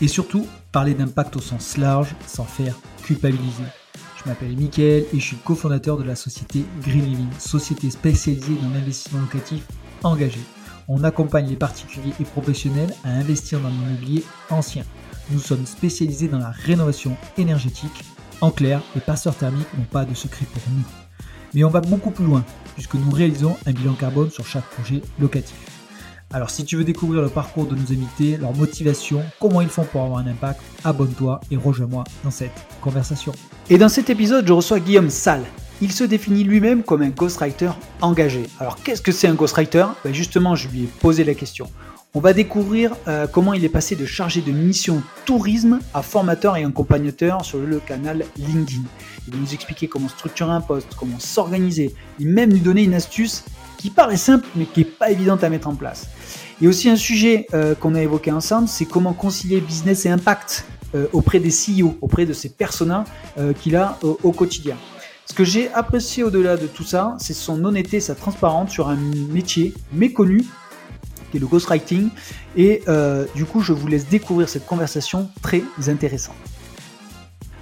Et surtout, parler d'impact au sens large sans faire culpabiliser. Je m'appelle Mickaël et je suis cofondateur de la société Green Living, société spécialisée dans l'investissement locatif engagé. On accompagne les particuliers et professionnels à investir dans l'immobilier ancien. Nous sommes spécialisés dans la rénovation énergétique. En clair, les passeurs thermiques n'ont pas de secret pour nous. Mais on va beaucoup plus loin, puisque nous réalisons un bilan carbone sur chaque projet locatif. Alors si tu veux découvrir le parcours de nos invités, leur motivation, comment ils font pour avoir un impact, abonne-toi et rejoins-moi dans cette conversation. Et dans cet épisode, je reçois Guillaume Salle. Il se définit lui-même comme un ghostwriter engagé. Alors qu'est-ce que c'est un ghostwriter? Ben Justement, je lui ai posé la question. On va découvrir euh, comment il est passé de chargé de mission tourisme à formateur et accompagnateur sur le canal LinkedIn. Il va nous expliquer comment structurer un poste, comment s'organiser, et même nous donner une astuce qui paraît simple mais qui n'est pas évidente à mettre en place. Il y a aussi un sujet euh, qu'on a évoqué ensemble, c'est comment concilier business et impact euh, auprès des CEO, auprès de ces personas euh, qu'il a au quotidien. Ce que j'ai apprécié au-delà de tout ça, c'est son honnêteté, sa transparence sur un métier méconnu qui est le ghostwriting. Et du coup, je vous laisse découvrir cette conversation très intéressante.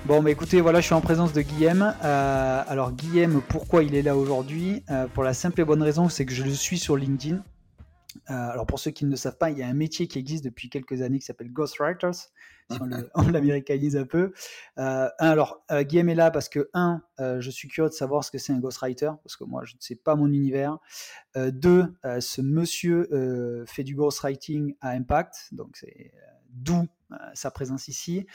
Bon, bah écoutez, voilà, je suis en présence de Guillaume. Euh, alors, Guillaume, pourquoi il est là aujourd'hui? Euh, Pour la simple et bonne raison, c'est que je le suis sur LinkedIn. Euh, alors, pour ceux qui ne le savent pas, il y a un métier qui existe depuis quelques années qui s'appelle Ghostwriters, si on l'américanise un peu. alors, Guillaume est là parce que, un, je suis curieux de savoir ce que c'est un ghostwriter, parce que moi, je ne sais pas mon univers. deux, ce monsieur fait du ghostwriting à impact, donc c'est d'où sa présence ici.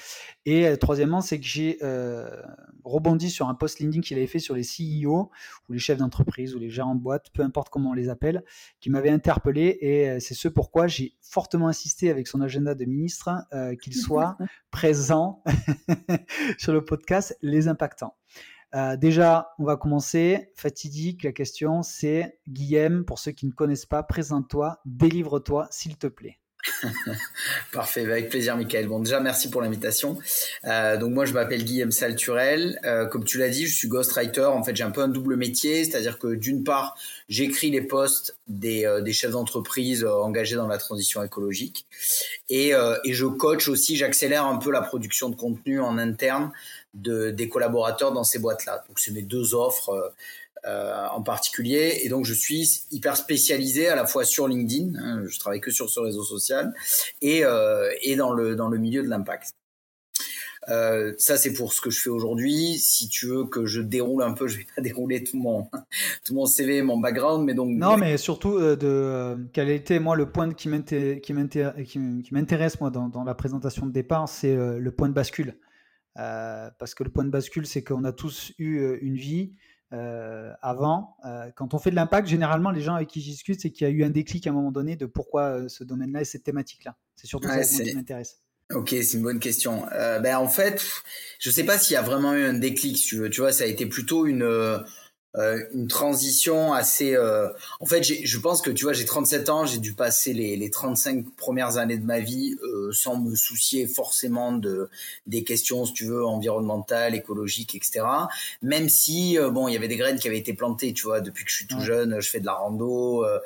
Et euh, troisièmement, c'est que j'ai euh, rebondi sur un post LinkedIn qu'il avait fait sur les CEO ou les chefs d'entreprise ou les gérants de boîte, peu importe comment on les appelle, qui m'avait interpellé. Et c'est ce pourquoi j'ai fortement insisté avec son agenda de ministre qu'il soit présent sur le podcast Les Impactants. déjà, on va commencer. Fatidique, la question c'est Guillaume, pour ceux qui ne connaissent pas, présente-toi, délivre-toi, s'il te plaît. Parfait, avec plaisir, Michael. Bon, déjà, merci pour l'invitation. Euh, donc, moi, je m'appelle Guillaume Salturel. Euh, comme tu l'as dit, je suis ghostwriter. En fait, j'ai un peu un double métier, c'est-à-dire que d'une part, j'écris les posts des, euh, des chefs d'entreprise engagés dans la transition écologique, et, je coach aussi, j'accélère un peu la production de contenu en interne de, des collaborateurs dans ces boîtes-là. Donc, c'est mes deux offres euh, en particulier. Et donc, je suis hyper spécialisé à la fois sur LinkedIn, hein, je travaille que sur ce réseau social, et, euh, et dans, le, dans le milieu de l'impact. Euh, ça, c'est pour ce que je fais aujourd'hui. Si tu veux que je déroule un peu, je vais pas dérouler tout mon, tout mon CV, mon background, mais donc. Non, mais surtout euh, de euh, quel était moi le point qui m'intéresse moi dans, dans, la présentation de départ, c'est le point de bascule. parce que le point de bascule, c'est qu'on a tous eu une vie, euh, avant. Euh, quand on fait de l'impact, généralement, les gens avec qui je discute, c'est qu'il y a eu un déclic à un moment donné de pourquoi euh, ce domaine-là et cette thématique-là. C'est surtout ça qui m'intéresse. Ok, c'est une bonne question. ben en fait, je sais pas s'il y a vraiment eu un déclic. tu veux. Tu vois, ça a été plutôt une euh, une transition assez. Euh... En fait, je pense que tu vois, j'ai 37 ans, j'ai dû passer les, les 35 premières années de ma vie euh, sans me soucier forcément de des questions, si tu veux, environnementales, écologiques, etc. Même si euh, bon, il y avait des graines qui avaient été plantées, tu vois, depuis que je suis tout jeune, je fais de la rando, euh,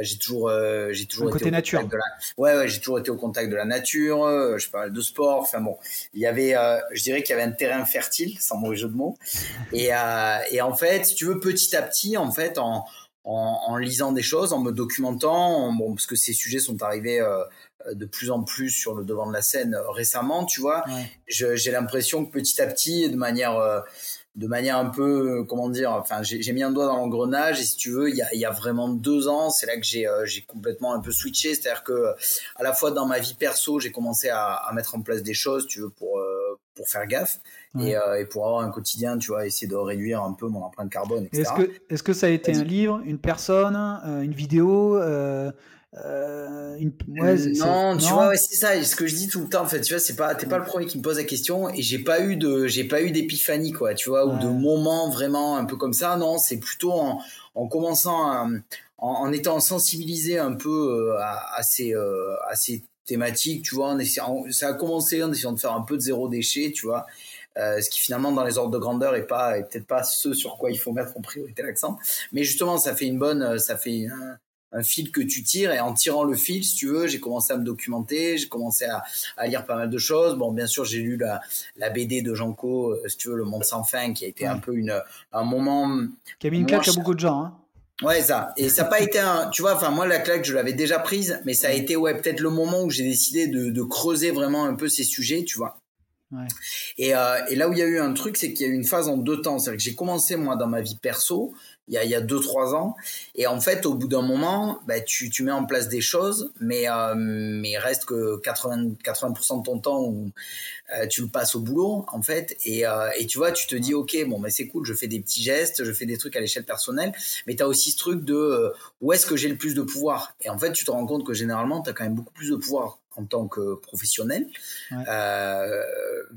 j'ai toujours, j'ai toujours été côté au nature. De la... Ouais, ouais, j'ai toujours été au contact de la nature. je parle de sport. Enfin bon, il y avait, je dirais qu'il y avait un terrain fertile, sans mauvais jeu de mots. Et, et en fait, si tu veux petit à petit, en fait, en, en, lisant des choses, en me documentant, bon, parce que ces sujets sont arrivés euh, de plus en plus sur le devant de la scène euh, récemment, tu vois. J'ai l'impression que petit à petit, de manière, euh, de manière un peu, comment dire, enfin, j'ai mis un doigt dans l'engrenage et si tu veux, il y a, y a vraiment deux ans, c'est là que j'ai complètement un peu switché, c'est-à-dire que à la fois dans ma vie perso, j'ai commencé à, à, mettre en place des choses, tu veux, pour pour faire gaffe euh, et, pour avoir un quotidien, tu vois, essayer de réduire un peu mon empreinte carbone, Est-ce que, est que ça a été un livre, une personne, euh, une vidéo, euh, une... non, tu vois, c'est ça. Ce que je dis tout le temps, en fait, tu vois, c'est pas, t'es pas le premier qui me pose la question, et j'ai pas eu de, j'ai pas eu d'épiphanie, quoi, tu vois, ou de moments vraiment un peu comme ça. Non, c'est plutôt en, en commençant à, en, étant sensibilisé un peu à, à ces, à ces thématiques, tu vois, en essayant, ça a commencé en essayant de faire un peu de zéro déchet, tu vois. Euh, ce qui finalement dans les ordres de grandeur est pas est peut-être pas ce sur quoi il faut mettre en priorité l'accent mais justement ça fait une bonne euh, ça fait un, fil que tu tires et en tirant le fil si tu veux j'ai commencé à me documenter j'ai commencé à, à, lire pas mal de choses bon bien sûr j'ai lu la, la BD de Janko euh, si tu veux le monde sans fin qui a été un peu une un moment qui a mis une claque à beaucoup de gens hein. Ouais, ça. Et ça n'a pas été un. Tu vois, enfin, moi, la claque, je l'avais déjà prise, mais ça a été, ouais, peut-être le moment où j'ai décidé de, de, creuser vraiment un peu ces sujets, tu vois. Et, euh, et, là où il y a eu un truc, c'est qu'il y a eu une phase en deux temps. C'est-à-dire que j'ai commencé, moi, dans ma vie perso, il y a, il y a deux, trois ans. Et en fait, au bout d'un moment, bah, tu, tu mets en place des choses, mais, euh, mais reste que 80, 80% de ton temps où euh, tu le passes au boulot, en fait. Et, euh, et tu vois, tu te dis, OK, bon, mais c'est cool, je fais des petits gestes, je fais des trucs à l'échelle personnelle, mais tu as aussi ce truc de euh, où est-ce que j'ai le plus de pouvoir? Et en fait, tu te rends compte que généralement, tu as quand même beaucoup plus de pouvoir en tant que professionnel euh,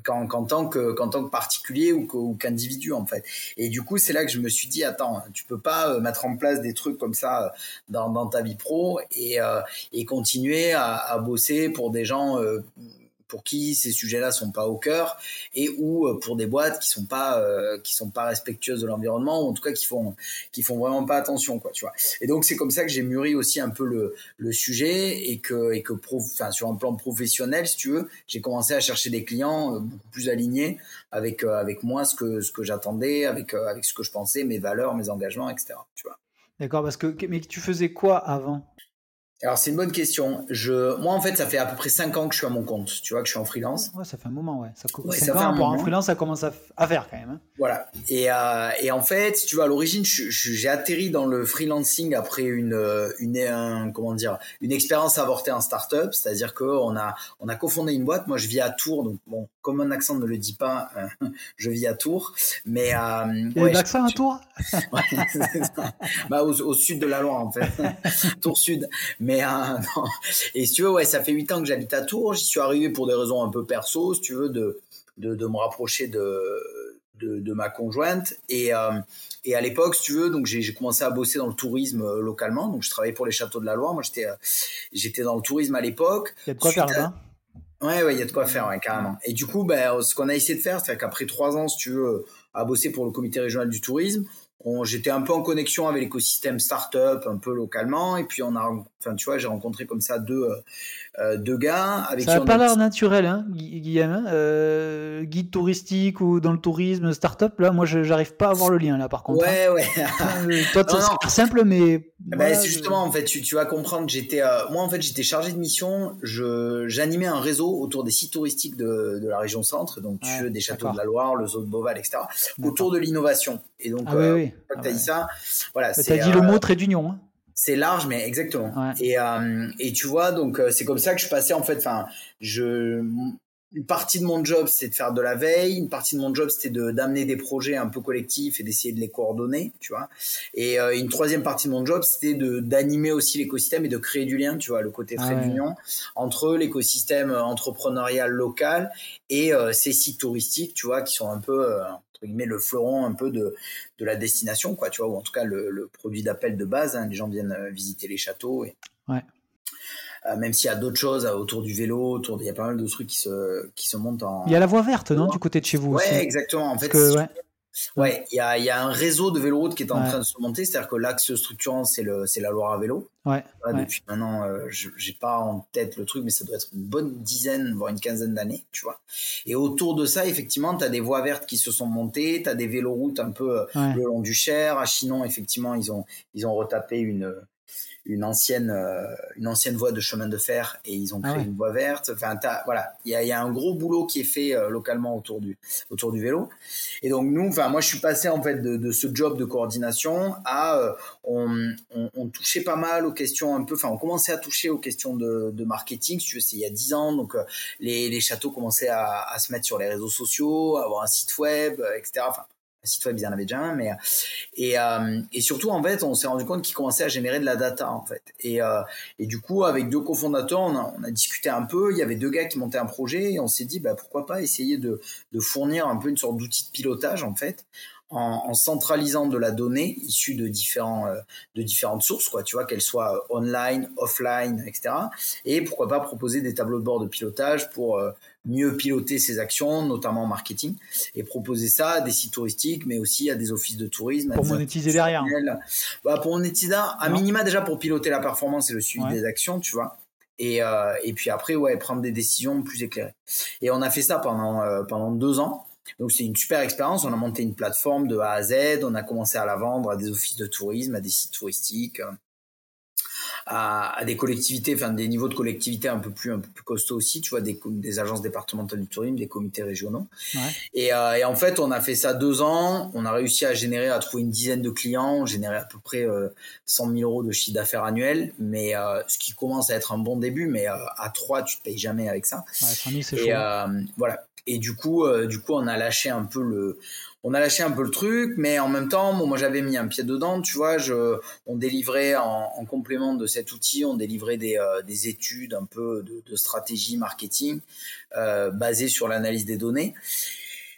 qu'en tant que qu'en tant que particulier ou qu'individu en fait. Et du coup c'est là que je me suis dit attends tu peux pas euh, mettre en place des trucs comme ça euh, dans, dans ta vie pro et, euh, et continuer à, à, bosser pour des gens euh, pour qui ces sujets-là sont pas au cœur et ou euh, pour des boîtes qui sont pas euh, qui sont pas respectueuses de l'environnement ou en tout cas qui font qui font vraiment pas attention quoi tu vois. Et donc c'est comme ça que j'ai mûri aussi un peu le, le sujet et que et que sur un plan professionnel si tu veux j'ai commencé à chercher des clients euh, beaucoup plus alignés avec avec moi ce que ce que j'attendais avec avec ce que je pensais mes valeurs mes engagements etc tu vois. D'accord parce que mais tu faisais quoi avant? Alors c'est une bonne question. Je, moi en fait, ça fait à peu près 5 ans que je suis à mon compte. Tu vois que je suis en freelance. Ouais, ça fait un moment, ouais. Ça, ouais, ça fait un pour un freelance, ça commence à, faire quand même. Hein. Voilà. Et, euh, et en fait, tu vois, à l'origine, j'ai atterri dans le freelancing après une, une, comment dire, une expérience avortée en startup. C'est-à-dire qu'on a, on a cofondé une boîte. Moi, je vis à Tours, donc bon, comme un accent ne le dit pas, euh, je vis à Tours. Mais euh, ouais, l'accent à Tours? ouais, bah, au, au, sud de la Loire en fait, Tours Sud. Mais euh, non. Et si tu veux, ouais, ça fait huit ans que j'habite à Tours. J'y suis arrivé pour des raisons un peu perso, si tu veux, de, de, de me rapprocher de, de, de, ma conjointe. Et, euh, et à l'époque, si tu veux, donc j'ai commencé à bosser dans le tourisme euh, localement. Donc je travaillais pour les châteaux de la Loire. Moi, j'étais j'étais dans le tourisme à l'époque. Il y a de quoi faire là-bas? Ouais, ouais, il y a de quoi faire, ouais, carrément. Et du coup, ben, ce qu'on a essayé de faire, c'est qu'après trois ans, si tu veux, à bosser pour le comité régional du tourisme, j'étais un peu en connexion avec l'écosystème startup un peu localement et puis on a enfin tu vois j'ai rencontré comme ça deux euh, euh, deux gars avec ça n'a pas l'air naturel hein Guillaume hein. euh, guide touristique ou dans le tourisme startup. Là moi j'arrive pas à voir le lien là par contre ouais hein. ouais toi c'est simple mais ben, c'est justement en fait tu, tu vas comprendre j'étais moi en fait j'étais chargé de mission. Je j'animais un réseau autour des sites touristiques de, de la région centre donc tu des châteaux de la Loire le zoo de Beauval etc autour de l'innovation et donc ah, oui, oui. Ah tu as dit ça. Voilà, tu as dit le mot trait d'union. Hein. C'est large, mais exactement. Et, euh, et tu vois, donc euh, c'est comme ça que je passais en fait. Enfin, je une partie de mon job c'était de faire de la veille, une partie de mon job c'était de d'amener des projets un peu collectifs et d'essayer de les coordonner, tu vois. Et euh, une troisième partie de mon job c'était d'animer aussi l'écosystème et de créer du lien, tu vois, le côté trait d'union entre l'écosystème entrepreneurial local et ces sites touristiques, tu vois, qui sont un peu met le fleuron un peu de, de la destination, quoi, tu vois, ou en tout cas le, produit d'appel de base. Hein. les gens viennent euh, visiter les châteaux. Et, ouais. Euh, même s'il y a d'autres choses euh, autour du vélo, autour, il y a pas mal de trucs qui se, qui se montent en. Il y a la voie verte, non, du côté de chez vous ouais, aussi. exactement. En fait, ouais. Ouais, il y a, y a, un réseau de véloroutes qui est en train de se monter, c'est-à-dire que l'axe structurant, c'est la Loire à vélo. Ouais. Depuis maintenant, euh, j'ai pas en tête le truc, mais ça doit être une bonne dizaine, voire une quinzaine d'années, tu vois. Et autour de ça, effectivement, tu as des voies vertes qui se sont montées, tu as des véloroutes un peu euh, le long du Cher. À Chinon, effectivement, ils ont, ils ont retapé une, une ancienne euh, une ancienne voie de chemin de fer et ils ont ah créé une voie verte. Enfin voilà il y a, y a, un gros boulot qui est fait euh, localement autour du autour du vélo. Et donc nous enfin moi je suis passé en fait de, de ce job de coordination à euh, on, on, on, touchait pas mal aux questions un peu enfin on commençait à toucher aux questions de, de marketing tu sais il y a dix ans. Donc les, les châteaux commençaient à, à, se mettre sur les réseaux sociaux avoir un site web etc enfin site web, ils en avaient déjà un, mais et, et surtout en fait, on s'est rendu compte qu'ils commençaient à générer de la data en fait. Et, et du coup, avec deux cofondateurs, on a, on a, discuté un peu. Il y avait deux gars qui montaient un projet et on s'est dit, bah pourquoi pas essayer de, de fournir un peu une sorte d'outil de pilotage en fait en, centralisant de la donnée issue de différents euh, de différentes sources quoi. Tu vois qu'elles soient euh, online offline etc et pourquoi pas proposer des tableaux de bord de pilotage pour euh, mieux piloter ses actions notamment en marketing. Et proposer ça à des sites touristiques mais aussi à des offices de tourisme pour monétiser derrière bah, pour monétiser à minima déjà pour piloter la performance et le suivi des actions tu vois. Et, et puis après ouais prendre des décisions plus éclairées. Et on a fait ça pendant pendant deux ans donc c'est une super expérience. On a monté une plateforme de A à Z. On a commencé à la vendre à des offices de tourisme, à des sites touristiques, euh, à, des collectivités, enfin des niveaux de collectivité un peu plus un peu plus costauds aussi. Tu vois des, des agences départementales du tourisme, des comités régionaux. Ouais. Et, euh, et, en fait, on a fait ça deux ans. On a réussi à générer, à trouver une dizaine de clients. On générait à peu près euh, 100 000 euros de chiffre d'affaires annuel, mais euh, ce qui commence à être un bon début. Mais euh, à trois, tu te payes jamais avec ça. Ouais, 100 000, c'est et voilà. Et du coup, euh, du coup, on a lâché un peu le, on a lâché un peu le truc, mais en même temps, moi j'avais mis un pied dedans, tu vois, je, on délivrait en, en complément de cet outil, on délivrait des, euh, des études un peu de, de stratégie marketing euh, basées sur l'analyse des données.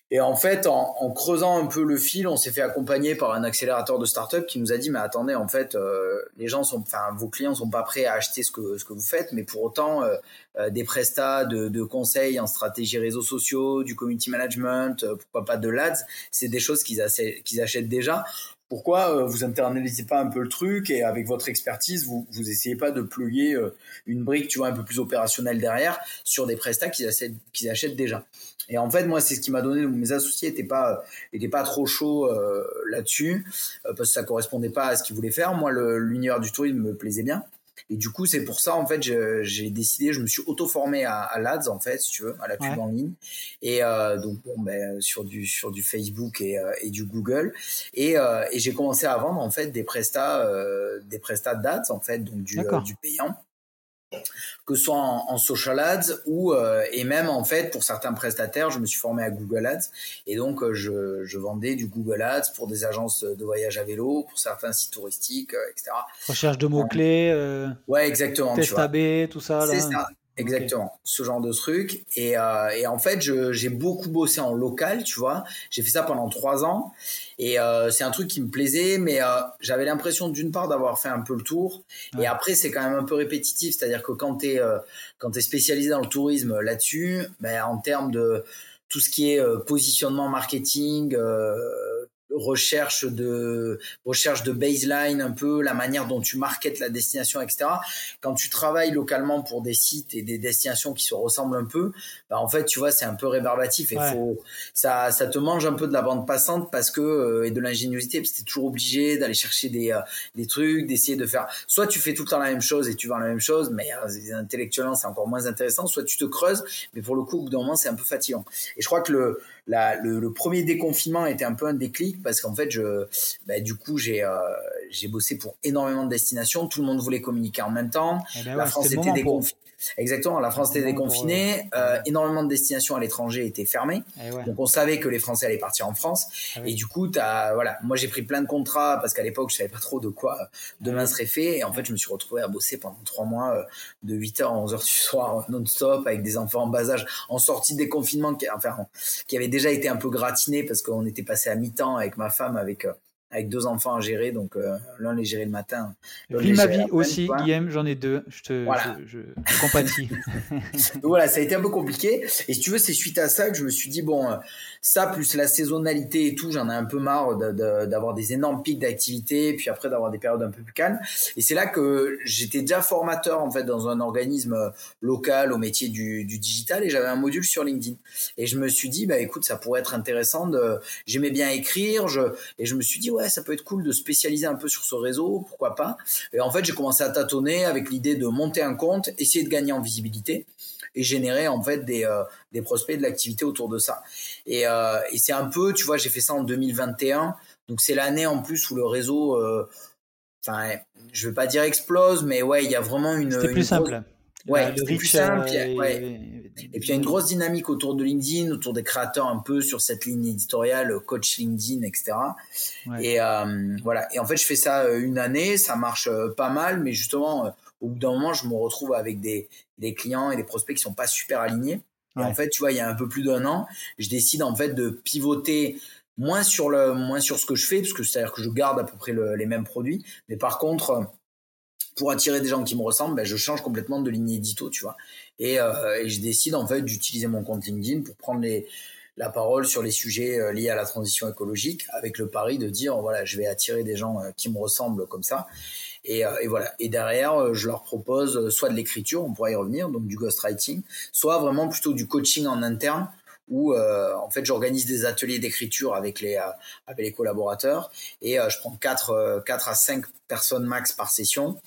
Et en fait, en, en, creusant un peu le fil, on s'est fait accompagner par un accélérateur de start-up qui nous a dit, mais attendez, en fait, euh, les gens sont, enfin, vos clients sont pas prêts à acheter ce que, ce que vous faites, mais pour autant, euh, euh des prestats de, de, conseils en stratégie réseaux sociaux, du community management, euh, pourquoi pas de l'ADS, c'est des choses qu'ils achètent déjà. Pourquoi vous internalisez pas un peu le truc et avec votre expertise, vous, vous essayez pas de pluguer une brique, tu vois, un peu plus opérationnelle derrière sur des prestats qu'ils achètent déjà? Et en fait, moi, c'est ce qui m'a donné. Mes associés n'étaient pas, étaient pas trop chauds euh, là-dessus euh, parce que ça correspondait pas à ce qu'ils voulaient faire. Moi, l'univers du tourisme me plaisait bien. Et du coup, c'est pour ça, en fait, j'ai décidé, je me suis auto-formé à, à l'ADS, en fait, si tu veux, à la pub en ligne. Et euh, donc, bon, ben, sur du, sur du Facebook et, euh, et du Google. Et, euh, et j'ai commencé à vendre, en fait, des prestats, euh, des prestats d'ADS, en fait, donc du, du payant que ce soit en, social ads ou euh, et même en fait pour certains prestataires, je me suis formé à Google Ads et donc euh, je, je, vendais du Google Ads pour des agences de voyage à vélo, pour certains sites touristiques, euh, etc. Recherche de mots clés. ouais, exactement. Test AB, tout ça. C'est ça. Exactement, ce genre de truc. Et, euh, et en fait, j'ai beaucoup bossé en local, tu vois. J'ai fait ça pendant trois ans. Et euh, c'est un truc qui me plaisait, mais euh, j'avais l'impression d'une part d'avoir fait un peu le tour. Et après, c'est quand même un peu répétitif. C'est-à-dire que quand tu es, euh, quand es spécialisé dans le tourisme là-dessus, ben, en termes de tout ce qui est euh, positionnement marketing, recherche de recherche de baseline un peu la manière dont tu marketes la destination etc quand tu travailles localement pour des sites et des destinations qui se ressemblent un peu bah en fait tu vois c'est un peu rébarbatif et faut ça ça te mange un peu de la bande passante parce que euh, et de l'ingéniosité parce que t'es toujours obligé d'aller chercher des euh, des trucs d'essayer de faire. Soit tu fais tout le temps la même chose et tu vends la même chose mais euh, intellectuellement c'est encore moins intéressant. Soit tu te creuses mais pour le coup au bout d'un moment c'est un peu fatigant. Et je crois que le le, premier déconfinement était un peu un déclic parce qu'en fait, je, bah, du coup, j'ai euh, j'ai bossé pour énormément de destinations. Tout le monde voulait communiquer en même temps. Eh ben la France était déconfinée. Exactement, la France était déconfinée, euh, énormément de destinations à l'étranger étaient fermées, eh donc on savait que les Français allaient partir en France, ah et du coup, as, voilà, moi j'ai pris plein de contrats parce qu'à l'époque je savais pas trop de quoi demain serait fait, et en fait je me suis retrouvé à bosser pendant trois mois euh, de 8h à 11h du soir non-stop avec des enfants en bas âge, en sortie de déconfinement, qui, enfin, qui avait déjà été un peu gratiné parce qu'on était passé à mi-temps avec ma femme, avec euh, avec deux enfants à gérer, donc euh, l'un les gérer le matin. Vis ma vie aussi, Guillaume, j'en ai deux, je te je, je, compatis. donc voilà, ça a été un peu compliqué. Et si tu veux, c'est suite à ça que je me suis dit, bon, euh, ça plus la saisonnalité et tout, j'en ai un peu marre d'avoir des énormes pics d'activité, puis après d'avoir des périodes un peu plus calmes. Et c'est là que j'étais déjà formateur en fait dans un organisme euh, local au métier du, digital et j'avais un module sur LinkedIn. Et je me suis dit, bah écoute, ça pourrait être intéressant de, j'aimais bien écrire, et je me suis dit, ouais, ça peut être cool de spécialiser un peu sur ce réseau, pourquoi pas. Et en fait, j'ai commencé à tâtonner avec l'idée de monter un compte, essayer de gagner en visibilité et générer en fait des, euh, des prospects de l'activité autour de ça. Et, euh, et c'est un peu, tu vois, j'ai fait ça en 2021, donc c'est l'année en plus où le réseau, euh, enfin, je veux pas dire explose, mais ouais, il y a vraiment une. C'était plus simple. Ouais, le plus simple. ouais Et puis il y a une grosse dynamique autour de LinkedIn, autour des créateurs un peu sur cette ligne éditoriale, coach LinkedIn, etc. Et voilà. Et en fait, je fais ça une année, ça marche pas mal, mais justement, au bout d'un moment, je me retrouve avec des, des clients et des prospects qui sont pas super alignés. Et en fait, tu vois, il y a un peu plus d'un an, je décide en fait de pivoter moins sur le moins sur ce que je fais parce que c'est à dire que je garde à peu près les mêmes produits. Mais par contre pour attirer des gens qui me ressemblent ben, je change complètement de ligne édito tu vois. Et, euh, et je décide en fait d'utiliser mon compte LinkedIn pour prendre les la parole sur les sujets euh, liés à la transition écologique avec le pari de dire voilà je vais attirer des gens euh, qui me ressemblent comme ça. Et, euh, voilà. Et derrière je leur propose soit de l'écriture on pourra y revenir donc du ghostwriting soit vraiment plutôt du coaching en interne où euh, en fait j'organise des ateliers d'écriture avec les avec les collaborateurs. Et je prends 4 4 à 5 personnes max par session.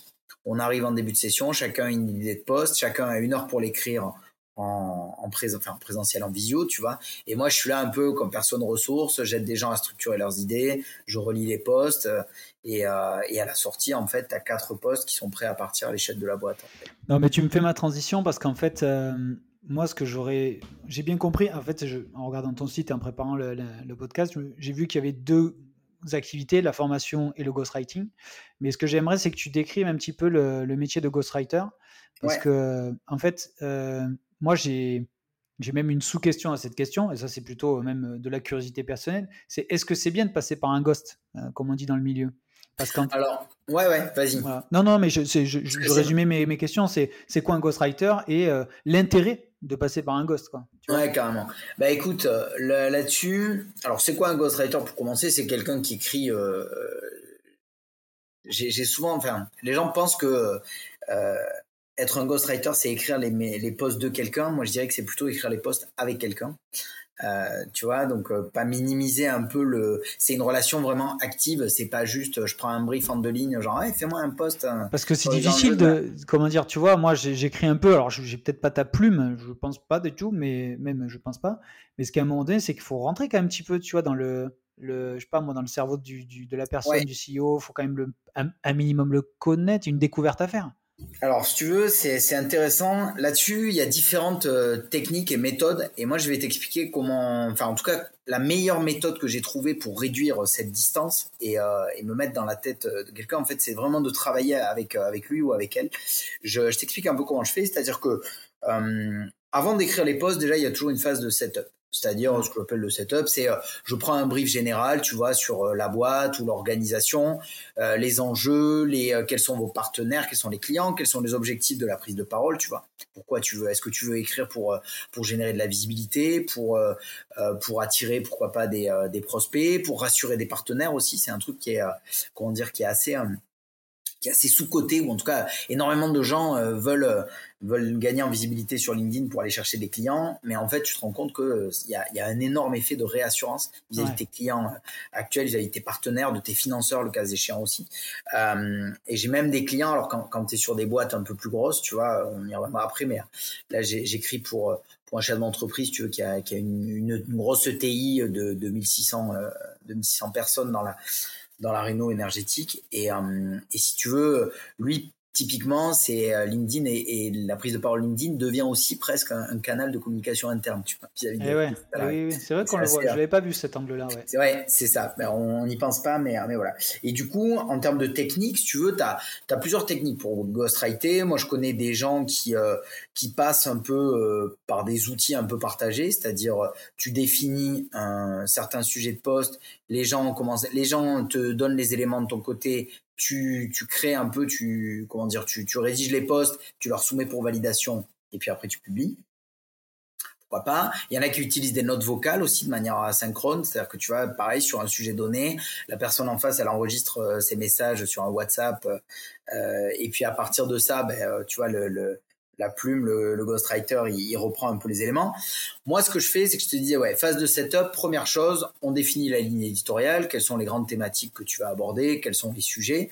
On arrive en début de session chacun a une idée de poste chacun a une heure pour l'écrire en, en, présentiel, en visio, tu vois. Et moi, je suis là un peu comme personne ressource, j'aide des gens à structurer leurs idées, je relis les postes, et, euh, et à la sortie, en fait, tu as quatre postes qui sont prêts à partir à l'échelle de la boîte. Non, mais tu me fais ma transition parce qu'en fait, euh, moi, ce que j'aurais. J'ai bien compris, en fait, en regardant ton site et en préparant le, podcast, j'ai vu qu'il y avait deux activités, la formation et le ghostwriting. Mais ce que j'aimerais, c'est que tu décrives un petit peu le métier de ghostwriter. Parce que, en fait, euh, moi, j'ai j'ai même une sous-question à cette question, et ça c'est plutôt même de la curiosité personnelle, c'est est-ce que c'est bien de passer par un ghost, euh, comme on dit dans le milieu? Parce Alors, ouais, ouais, vas-y. Non, non, mais je, je, je, résumais mes, mes, questions, c'est c'est quoi un ghostwriter et euh, l'intérêt de passer par un ghost, quoi. ouais, carrément. Bah écoute, euh, là-dessus, alors c'est quoi un ghostwriter pour commencer? C'est quelqu'un qui écrit... j'ai souvent, enfin, les gens pensent que être un ghostwriter, c'est écrire les, les posts de quelqu'un. Moi, je dirais que c'est plutôt écrire les posts avec quelqu'un. Euh, tu vois, donc euh, pas minimiser un peu le. C'est une relation vraiment active. C'est pas juste, je prends un brief en deux lignes, genre, hey, fais-moi un post. Hein, Parce que c'est difficile de, comment dire, tu vois, moi j'écris un peu. Alors, j'ai peut-être pas ta plume, je pense pas du tout, mais même je pense pas. Mais ce qu'à un moment donné, c'est qu'il faut rentrer quand même un petit peu, tu vois, dans le, le, je sais pas moi, dans le cerveau du, de la personne, du CEO. Il faut quand même le, un minimum le connaître, une découverte à faire. Alors, si tu veux, c'est intéressant. Là-dessus, il y a différentes euh, techniques et méthodes. Et moi, je vais t'expliquer comment, enfin, en tout cas, la meilleure méthode que j'ai trouvée pour réduire cette distance et, euh, et, me mettre dans la tête de quelqu'un, en fait, c'est vraiment de travailler avec, euh, avec lui ou avec elle. Je, je t'explique un peu comment je fais. C'est-à-dire que, avant d'écrire les posts, déjà, il y a toujours une phase de setup. C'est-à-dire, ce que j'appelle le setup, c'est euh, je prends un brief général, tu vois, sur euh, la boîte ou l'organisation, euh, les enjeux, les quels sont vos partenaires, quels sont les clients, quels sont les objectifs de la prise de parole, tu vois. Pourquoi tu veux Est-ce que tu veux écrire pour pour générer de la visibilité, pour pour attirer pourquoi pas des des prospects, pour rassurer des partenaires aussi, c'est un truc qui est comment dire qui est assez qui est assez sous-coté, ou en tout cas énormément de gens euh, veulent, euh, veulent gagner en visibilité sur LinkedIn pour aller chercher des clients, mais en fait tu te rends compte qu'il euh, y, a, y a un énorme effet de réassurance vis-à-vis de tes clients actuels, vis-à-vis de tes partenaires, de tes financeurs, le cas échéant aussi. Euh, et j'ai même des clients, alors quand, quand tu es sur des boîtes un peu plus grosses, tu vois, on y reviendra après, mais là j'écris pour pour un chef d'entreprise, tu veux, qui a, qui a une, une, grosse ETI de, de 1600, euh, 1600 personnes dans la, dans la réno énergétique. Et, euh, et si tu veux, lui, typiquement, c'est euh, LinkedIn et, la prise de parole LinkedIn devient aussi presque un, canal de communication interne. Tu vois, eh ouais, oui, c'est vrai qu'on le voit. Je l'avais pas vu cet angle-là. Ouais, ouais c'est ça. Ben, on n'y pense pas, mais, mais voilà. Et du coup, en termes de technique, si tu veux, tu as, as, plusieurs techniques pour ghostwriter. Moi, je connais des gens qui, euh, qui passent un peu euh, par des outils un peu partagés, c'est-à-dire tu définis un certain sujet de poste, les gens commencent, les gens te donnent les éléments de ton côté, tu, tu crées un peu, tu, comment dire, tu, tu rédiges les posts, tu leur soumets pour validation et puis après tu publies. Pourquoi pas? Il y en a qui utilisent des notes vocales aussi de manière asynchrone, c'est-à-dire que tu vois, pareil sur un sujet donné, la personne en face, elle enregistre euh, ses messages sur un WhatsApp euh, et puis à partir de ça, ben, euh, tu vois, le la plume, le, ghostwriter, il, reprend un peu les éléments. Moi, ce que je fais, c'est que je te disais, ouais, phase de setup, première chose, on définit la ligne éditoriale, quelles sont les grandes thématiques que tu vas aborder, quels sont les sujets.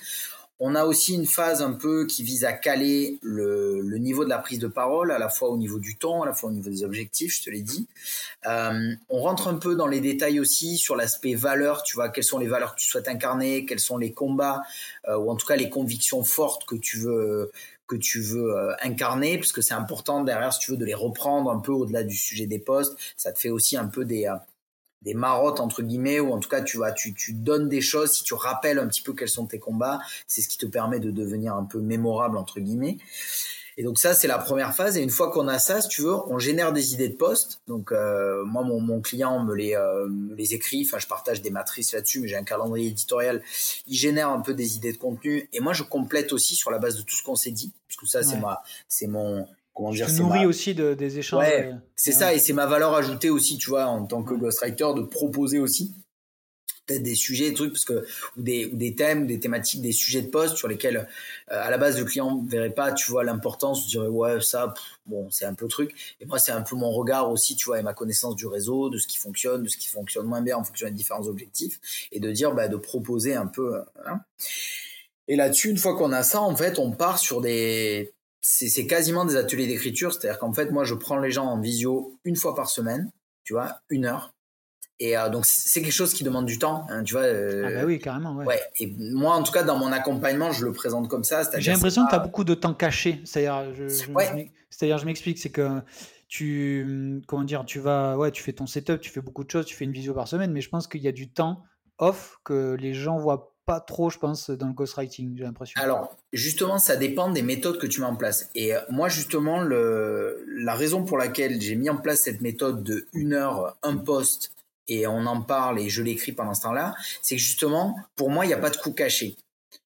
On a aussi une phase un peu qui vise à caler le, niveau de la prise de parole, à la fois au niveau du ton, à la fois au niveau des objectifs, je te l'ai dit. Euh, on rentre un peu dans les détails aussi sur l'aspect valeur, tu vois, quelles sont les valeurs que tu souhaites incarner, quels sont les combats, euh, ou en tout cas les convictions fortes que tu veux que tu veux euh, incarner, parce que c'est important derrière, si tu veux, de les reprendre un peu au-delà du sujet des postes. Ça te fait aussi un peu des, euh, des marottes, entre guillemets, ou en tout cas, tu, vas, tu, tu donnes des choses, si tu rappelles un petit peu quels sont tes combats, c'est ce qui te permet de devenir un peu mémorable, entre guillemets. Et donc ça, c'est la première phase. Et une fois qu'on a ça, si tu veux, on génère des idées de poste. Donc euh, moi, mon, mon, client me les, euh, les écrit. Enfin, je partage des matrices là-dessus, mais j'ai un calendrier éditorial. Il génère un peu des idées de contenu. Et moi, je complète aussi sur la base de tout ce qu'on s'est dit, parce que ça, c'est ma, c'est mon comment dire, tu nourris aussi de, des échanges. Ouais, c'est ça, et c'est ma valeur ajoutée aussi, tu vois, en tant que ghostwriter, de proposer aussi peut-être des sujets, des trucs, parce que ou des, des thèmes, des thématiques, des sujets de poste sur lesquels euh, à la base le client verrait pas, tu vois, l'importance, je dirais ouais ça, bon c'est un peu truc. Et moi c'est un peu mon regard aussi, tu vois, et ma connaissance du réseau, de ce qui fonctionne, de ce qui fonctionne moins bien en fonction des différents objectifs, et de dire bah, de proposer un peu. Euh, hein. Et là-dessus, une fois qu'on a ça, en fait, on part sur des c'est quasiment des ateliers d'écriture, c'est-à-dire qu'en fait moi je prends les gens en visio une fois par semaine, tu vois, une heure et euh, donc c'est quelque chose qui demande du temps, hein, tu vois. Euh, ah bah oui, carrément. Ouais. ouais. Et moi, en tout cas, dans mon accompagnement, je le présente comme ça. J'ai l'impression que tu as beaucoup de temps caché. C'est-à-dire, je, je m'explique, c'est que tu, comment dire, tu vas, ouais, tu fais ton setup, tu fais beaucoup de choses, tu fais une visio par semaine, mais je pense qu'il y a du temps off que les gens voient pas trop, je pense, dans le ghostwriting, j'ai l'impression. Alors, justement, ça dépend des méthodes que tu mets en place. Et euh, moi, justement, le, la raison pour laquelle j'ai mis en place cette méthode de une heure, un poste et on en parle et je l'écris pendant ce temps-là, c'est que justement, pour moi, il n'y a pas de coup caché.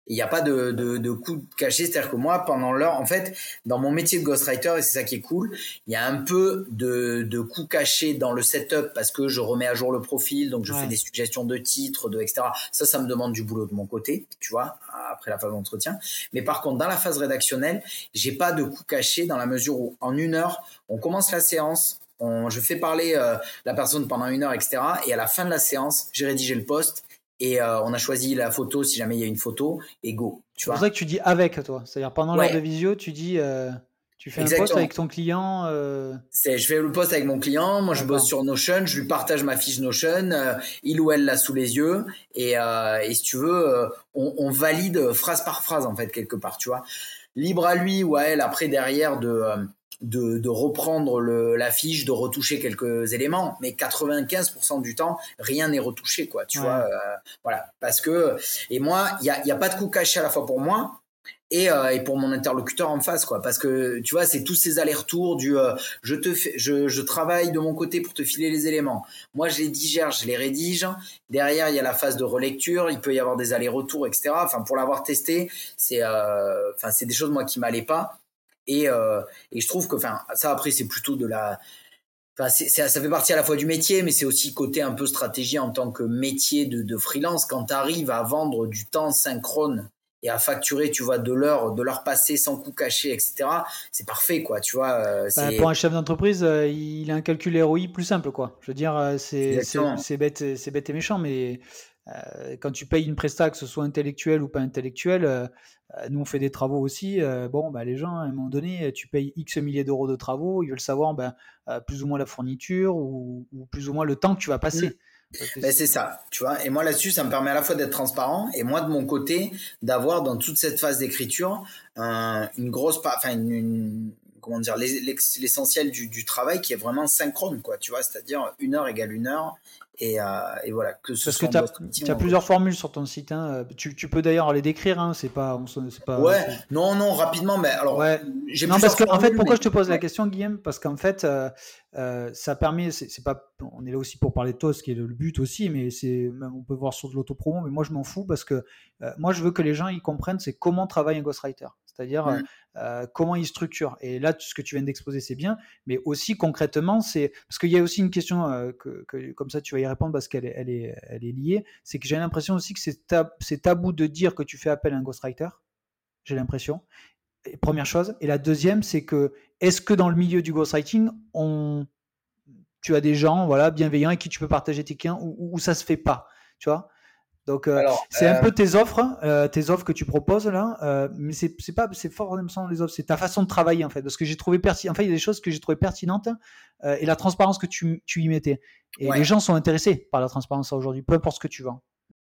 Il n'y a pas de, de, de coup caché, c'est-à-dire que moi, pendant l'heure, en fait, dans mon métier de ghostwriter, et c'est ça qui est cool, il y a un peu de, de coup caché dans le setup parce que je remets à jour le profil, donc je fais des suggestions de titres, de etc. Ça, ça me demande du boulot de mon côté, tu vois, après la phase d'entretien. Mais par contre, dans la phase rédactionnelle, j'ai pas de coup caché dans la mesure où en une heure, on commence la séance, je fais parler euh, la personne pendant une heure, etc. Et à la fin de la séance, j'ai rédigé le post et euh, on a choisi la photo si jamais il y a une photo et go. C'est pour ça que tu dis avec toi. C'est-à-dire pendant l'heure de visio, tu dis. Euh, tu fais un post avec ton client Je fais le post avec mon client, moi je bosse sur Notion, je lui partage ma fiche Notion, il ou elle l'a sous les yeux, et, et si tu veux, on, on, valide phrase par phrase en fait quelque part, tu vois. Libre à lui ou à elle après derrière de de, de reprendre la fiche, de retoucher quelques éléments, mais 95% du temps, rien n'est retouché, quoi. Tu vois, euh, voilà, parce que et moi, il y a, y a pas de coup caché à la fois pour moi, et, euh, et, pour mon interlocuteur en face quoi. Parce que tu vois c'est tous ces allers-retours du euh, je te fais, je, je, travaille de mon côté pour te filer les éléments. Moi je les digère je les rédige. Derrière il y a la phase de relecture il peut y avoir des allers-retours etc enfin pour l'avoir testé c'est enfin c'est des choses moi qui m'allaient pas et, euh, et je trouve que, enfin, ça après, c'est plutôt de la. Enfin, ça fait partie à la fois du métier, mais c'est aussi côté un peu stratégie en tant que métier de, de freelance. Quand tu arrives à vendre du temps synchrone et à facturer, tu vois, de l'heure, de l'heure passée sans coût caché, etc. C'est parfait, quoi, tu vois. Euh, bah, pour un chef d'entreprise, euh, il a un calcul ROI plus simple, quoi. Je veux dire, c'est bête, c'est bête et méchant, mais euh, quand tu payes une presta, que ce soit intellectuel ou pas intellectuel, euh, euh, nous on fait des travaux aussi. bon, bah, les gens, à un moment donné, tu payes X milliers d'euros de travaux, ils veulent savoir ben, plus ou moins la fourniture ou, plus ou moins le temps que tu vas passer. Mmh. Ben, c'est ça, tu vois. Et moi là-dessus, ça me permet à la fois d'être transparent et moi de mon côté d'avoir dans toute cette phase d'écriture une grosse, enfin une, comment dire, l'essentiel du, du, travail qui est vraiment synchrone, quoi. Tu vois, c'est-à-dire une heure égale une heure et, euh, et, voilà, que ce Parce que tu as, plusieurs formules sur ton site. Hein. Tu, tu, peux d'ailleurs les décrire. Hein. C'est pas, pas. Ouais. Non, non, rapidement. Mais alors. Ouais. Non, parce que en fait, pourquoi je te pose la question, Guillaume? Parce qu'en fait, euh, euh, ça permet. C'est pas. On est là aussi pour parler de toi, ce qui est le but aussi, mais c'est. On peut voir sur de l'autopromo, mais moi je m'en fous parce que moi je veux que les gens ils comprennent c'est comment travaille un ghostwriter c'est-à-dire mmh. Euh, comment il structure. Et là, ce que tu viens d'exposer, c'est bien, mais aussi concrètement, c'est parce qu'il y a aussi une question euh, que, comme ça, tu vas y répondre parce qu'elle est, liée. C'est que j'ai l'impression aussi que c'est, tabou de dire que tu fais appel à un ghostwriter. J'ai l'impression. première chose. Et la deuxième, c'est que est-ce que dans le milieu du ghostwriting, tu as des gens, voilà, bienveillants et qui tu peux partager tes clients ou, ou ça se fait pas, tu vois? Donc euh, c'est un peu euh, tes offres, euh, tes offres que tu proposes là, mais c'est pas c'est forcément les offres, c'est ta façon de travailler en fait. Parce que j'ai trouvé pertinent, fait il y a des choses que j'ai trouvé pertinentes et la transparence que tu, tu y mettais. Et les gens sont intéressés par la transparence aujourd'hui, peu importe ce que tu vends.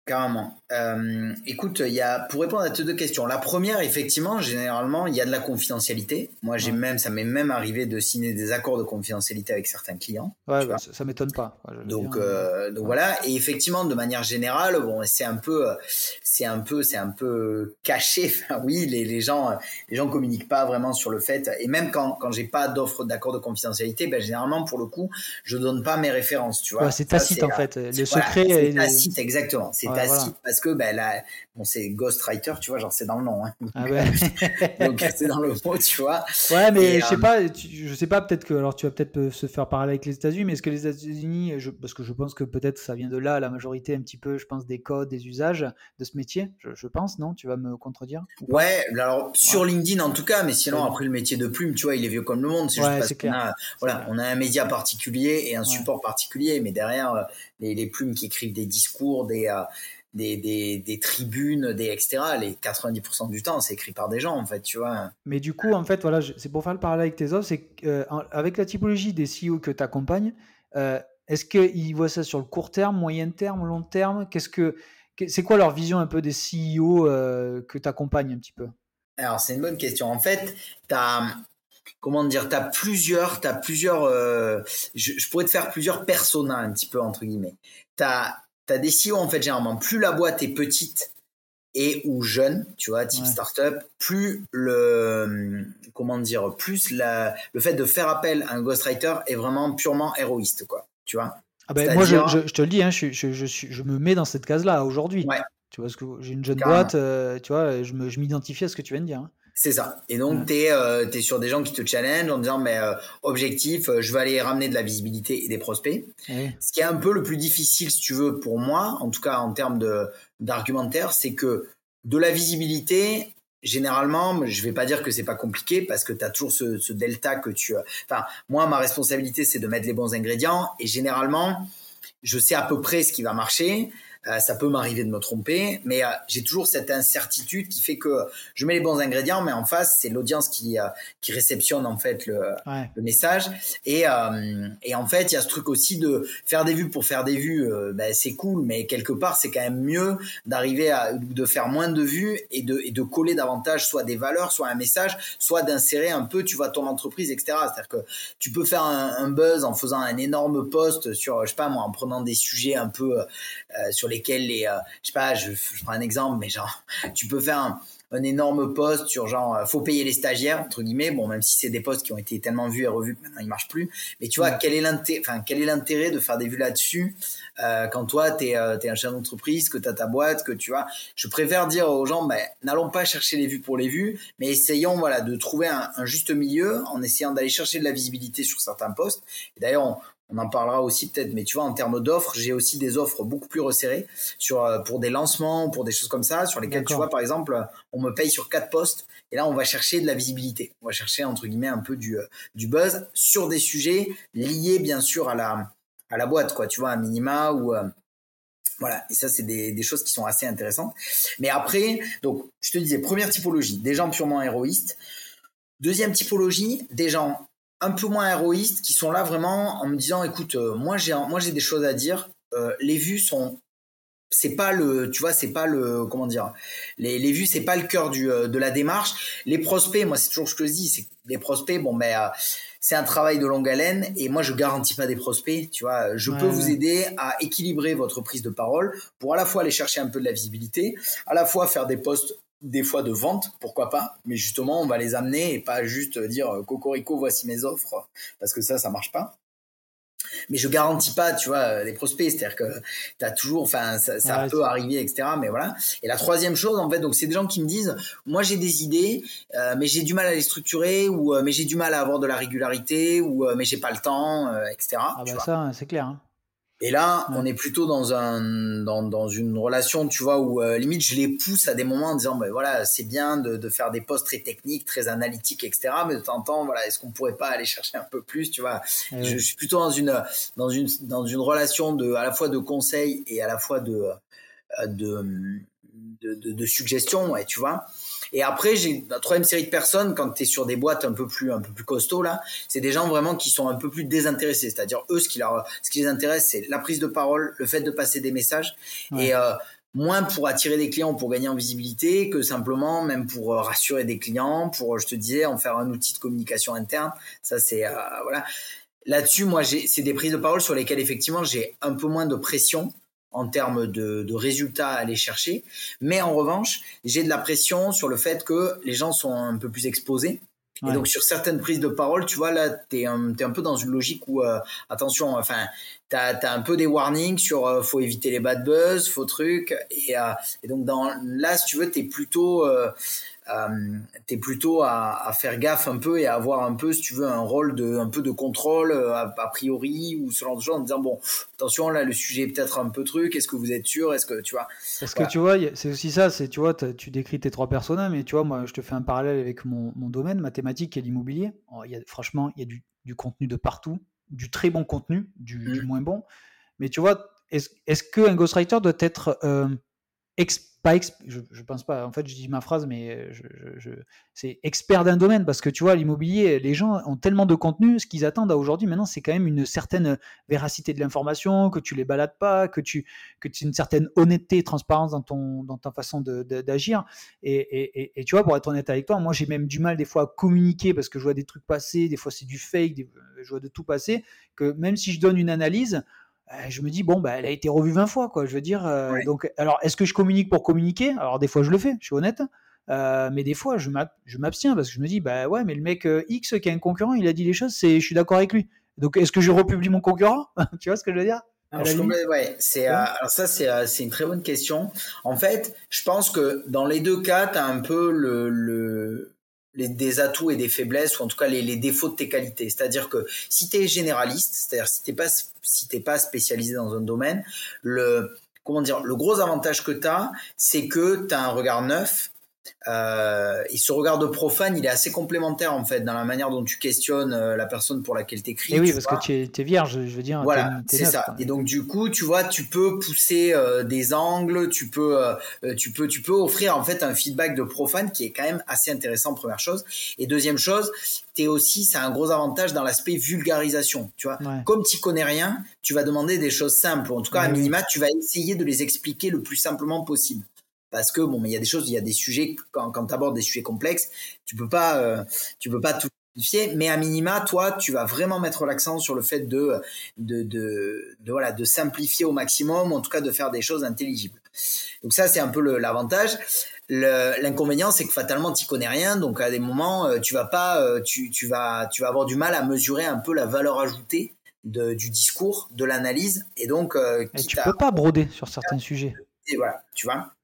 Carrément. Euh, écoute, il y a pour répondre à tes deux questions. La première, effectivement, généralement, il y a de la confidentialité. Moi, j'ai même, ça m'est même arrivé de signer des accords de confidentialité avec certains clients. Ouais, bah, ça, m'étonne pas. donc, euh, donc voilà. Et effectivement, de manière générale, bon, c'est un peu, c'est un peu, c'est un peu caché. Enfin, oui, les, les gens, les gens communiquent pas vraiment sur le fait. Et même quand quand j'ai pas d'offre d'accord de confidentialité, ben généralement, pour le coup, je donne pas mes références. Tu vois. c'est tacite en fait. Le secret. c'est tacite, exactement. C'est parce que ben, là, bon, c'est Ghostwriter, tu vois, genre c'est dans le nom. Hein. Ah ouais. Donc c'est dans le mot, tu vois. Ouais, mais je sais euh, pas, je sais pas, peut-être que, alors tu vas peut-être euh, se faire parler avec les États-Unis, mais est-ce que les États-Unis, parce que je pense que peut-être ça vient de là, la majorité un petit peu, je pense, des codes, des usages de ce métier, je, pense, non Tu vas me contredire Ouais, alors sur LinkedIn en tout cas, mais sinon après le métier de plume, tu vois, il est vieux comme le monde. C'est juste parce qu'on a, voilà, on a un média particulier et un support particulier, mais derrière euh, les, les, plumes qui écrivent des discours, des des, des, tribunes, des etc. Les 90% du temps, c'est écrit par des gens, en fait, tu vois. Mais du coup, en fait, voilà, c'est pour faire le parallèle avec tes offres, c'est qu'avec euh, la typologie des CEO que tu accompagnes, euh, est-ce qu'ils voient ça sur le court terme, moyen terme, long terme? Qu'est-ce que c'est quoi leur vision un peu des CEO euh, que tu accompagnes un petit peu? Alors, c'est une bonne question. En fait, tu as comment dire, tu as plusieurs, as plusieurs je, je, pourrais te faire plusieurs personas un petit peu entre guillemets. Tu as tu as des CEO, en fait, généralement, plus la boîte est petite et ou jeune, tu vois, type startup, plus le, comment dire, plus la, le fait de faire appel à un ghostwriter est vraiment purement héroïste, quoi, tu vois. Ah ben, moi, je, je, te le dis, hein, je, me mets dans cette case-là aujourd'hui. Ouais. Tu vois, parce que j'ai une jeune boîte, euh, tu vois, je m'identifie à ce que tu viens de dire. Hein. C'est ça. Et donc, tu es, euh, sur des gens qui te challenge en disant, mais euh, objectif, euh, je vais aller ramener de la visibilité et des prospects. Ce qui est un peu le plus difficile, si tu veux, pour moi, en tout cas en termes d'argumentaire, c'est que de la visibilité, généralement, je vais pas dire que c'est pas compliqué parce que tu as toujours ce, ce, delta que tu... Enfin, moi, ma responsabilité, c'est de mettre les bons ingrédients et généralement, je sais à peu près ce qui va marcher. Euh, ça peut m'arriver de me tromper, mais euh, j'ai toujours cette incertitude qui fait que je mets les bons ingrédients, mais en face, c'est l'audience qui, euh, qui réceptionne en fait le, le message. Et, et en fait, il y a ce truc aussi de faire des vues pour faire des vues, ben, c'est cool, mais quelque part, c'est quand même mieux d'arriver à de faire moins de vues et de, et de coller davantage soit des valeurs, soit un message, soit d'insérer un peu, tu vois, ton entreprise, etc. C'est-à-dire que tu peux faire un, un, buzz en faisant un énorme post sur, je sais pas moi, en prenant des sujets un peu sur les lesquels les, euh, je sais pas, je, prends un exemple, mais genre, tu peux faire un, énorme post sur genre, euh, faut payer les stagiaires, entre guillemets, bon, même si c'est des posts qui ont été tellement vus et revus que maintenant ils marchent plus, mais tu vois, quel est l'intérêt, enfin, quel est l'intérêt de faire des vues là-dessus, euh, quand toi, tu es, un chef d'entreprise, que tu as ta boîte, que tu vois, je préfère dire aux gens, ben, n'allons pas chercher les vues pour les vues, mais essayons, voilà, de trouver un, un juste milieu en essayant d'aller chercher de la visibilité sur certains posts. D'ailleurs, on en parlera aussi peut-être, mais tu vois, en termes d'offres, j'ai aussi des offres beaucoup plus resserrées sur euh, pour des lancements, pour des choses comme ça, sur lesquelles tu vois, par exemple, on me paye sur quatre postes, et là, on va chercher de la visibilité. On va chercher entre guillemets un peu du euh, du buzz sur des sujets liés bien sûr à la à la boîte, quoi. Tu vois, un minima ou euh, voilà, et ça, c'est des, des, choses qui sont assez intéressantes. Mais après, donc, je te disais, première typologie, des gens purement héroïstes. Deuxième typologie, des gens un peu moins héroïstes qui sont là vraiment en me disant écoute euh, moi j'ai moi j'ai des choses à dire. Euh, les vues sont c'est pas le tu vois c'est pas le comment dire les, les vues c'est pas le cœur du euh, de la démarche. Les prospects moi c'est toujours ce que je dis c'est les prospects bon ben c'est un travail de longue haleine et moi je garantis pas des prospects tu vois. Je peux vous aider à équilibrer votre prise de parole pour à la fois aller chercher un peu de la visibilité à la fois faire des posts des fois de vente, pourquoi pas, mais justement, on va les amener et pas juste dire euh, Cocorico, voici mes offres, parce que ça, ça marche pas. Mais je garantis pas, tu vois, euh, les prospects, c'est-à-dire que tu as toujours, enfin, ça, peut arriver, etc. Mais voilà. Et la troisième chose, en fait, donc c'est des gens qui me disent, moi j'ai des idées, euh, mais j'ai du mal à les structurer, ou mais j'ai du mal à avoir de la régularité, ou mais j'ai pas le temps, etc. Ah bah ça, c'est clair. Hein. Et là, on est plutôt dans un dans, dans une relation, tu vois, où euh, limite je les pousse à des moments en disant, ben voilà, c'est bien de, de faire des postes très techniques, très analytiques, etc. Mais de temps en temps, voilà, est-ce qu'on pourrait pas aller chercher un peu plus, tu vois? Je, je, suis plutôt dans une dans une dans une relation de à la fois de conseil et à la fois de euh, de de, de, de suggestions, ouais, tu vois? Et après, j'ai la troisième série de personnes, quand tu es sur des boîtes un peu plus, un peu plus costauds, là, c'est des gens vraiment qui sont un peu plus désintéressés. C'est-à-dire, eux, ce qui, leur, ce qui les intéresse, c'est la prise de parole, le fait de passer des messages. Et euh, moins pour attirer des clients, pour gagner en visibilité, que simplement même pour euh, rassurer des clients, pour, je te disais, en faire un outil de communication interne. Ça, c'est, euh, voilà. Là-dessus, moi, c'est des prises de parole sur lesquelles, effectivement, j'ai un peu moins de pression en termes de, de, résultats à aller chercher. Mais en revanche, j'ai de la pression sur le fait que les gens sont un peu plus exposés. Et donc sur certaines prises de parole, tu vois, là, tu es, un peu dans une logique où, euh, attention, enfin, tu as, un peu des warnings sur euh, faut éviter les bad buzz, faux trucs. Et, euh, et donc dans, là, si tu veux, tu es plutôt euh, t'es plutôt à, à, faire gaffe un peu et à avoir un peu, si tu veux, un rôle de, un peu de contrôle euh, a, priori ou ce genre de choses en disant bon, attention là, le sujet est peut-être un peu truc. Est-ce que vous êtes sûr Est-ce que tu vois? Parce que tu vois, c'est aussi ça. C'est tu vois, tu décris tes trois personnages, mais tu vois, moi, je te fais un parallèle avec mon, mon domaine mathématique et l'immobilier. Oh, franchement, il y a du, du, contenu de partout, du très bon contenu, du, du mmh. moins bon. Mais tu vois, est-ce est qu'un ghostwriter doit être euh, je, pense pas. En fait, je dis ma phrase, mais c'est expert d'un domaine parce que tu vois, l'immobilier, les gens ont tellement de contenu. Ce qu'ils attendent à aujourd'hui, maintenant, c'est quand même une certaine véracité de l'information, que tu les balades pas, que tu que tu une certaine honnêteté, transparence dans ton dans ta façon d'agir. Et, et, et, tu vois, pour être honnête avec toi, moi, j'ai même du mal des fois à communiquer parce que je vois des trucs passer. Des fois, c'est du fake. je vois de tout passer. Que même si je donne une analyse je me dis bon bah elle a été revue 20 fois quoi je veux dire euh, donc alors est-ce que je communique pour communiquer? Alors des fois je le fais je suis honnête euh, mais des fois je m'abstiens parce que je me dis bah ouais mais le mec X qui est un concurrent il a dit les choses c'est je suis d'accord avec lui. Donc est-ce que je republie mon concurrent? Tu vois ce que je veux dire? Alors, ouais, c'est alors ça c'est c'est une très bonne question. En fait, je pense que dans les deux cas, tu as un peu le, le les, des atouts et des faiblesses, ou en tout cas les, les défauts de tes qualités. C'est-à-dire que si tu es généraliste, c'est-à-dire si tu n'es pas, si pas spécialisé dans un domaine, le, comment dire, le gros avantage que tu as, c'est que tu as un regard neuf euh, et ce regard de profane, il est assez complémentaire en fait dans la manière dont tu questionnes euh, la personne pour laquelle t'écris. Et oui, parce que tu es, vierge, je veux dire. Voilà, c'est ça. Et donc du coup, tu vois, tu peux pousser euh, des angles, tu peux, euh, tu peux, tu peux offrir en fait un feedback de profane qui est quand même assez intéressant. Première chose. Et deuxième chose, t'es aussi, c'est un gros avantage dans l'aspect vulgarisation. Tu vois, comme tu connais rien, tu vas demander des choses simples. En tout cas, à minima, tu vas essayer de les expliquer le plus simplement possible parce que bon mais il y a des choses il y a des sujets quand, quand tu abordes des sujets complexes tu peux pas euh, tu peux pas tout simplifier mais à minima toi tu vas vraiment mettre l'accent sur le fait de de, de de, voilà de simplifier au maximum en tout cas de faire des choses intelligibles. Donc ça c'est un peu l'avantage. L'inconvénient c'est que fatalement tu connais rien donc à des moments euh, tu vas pas euh, tu, tu vas tu vas avoir du mal à mesurer un peu la valeur ajoutée de, du discours de l'analyse et donc et tu peux pas broder sur certains sujets. Et voilà tu vois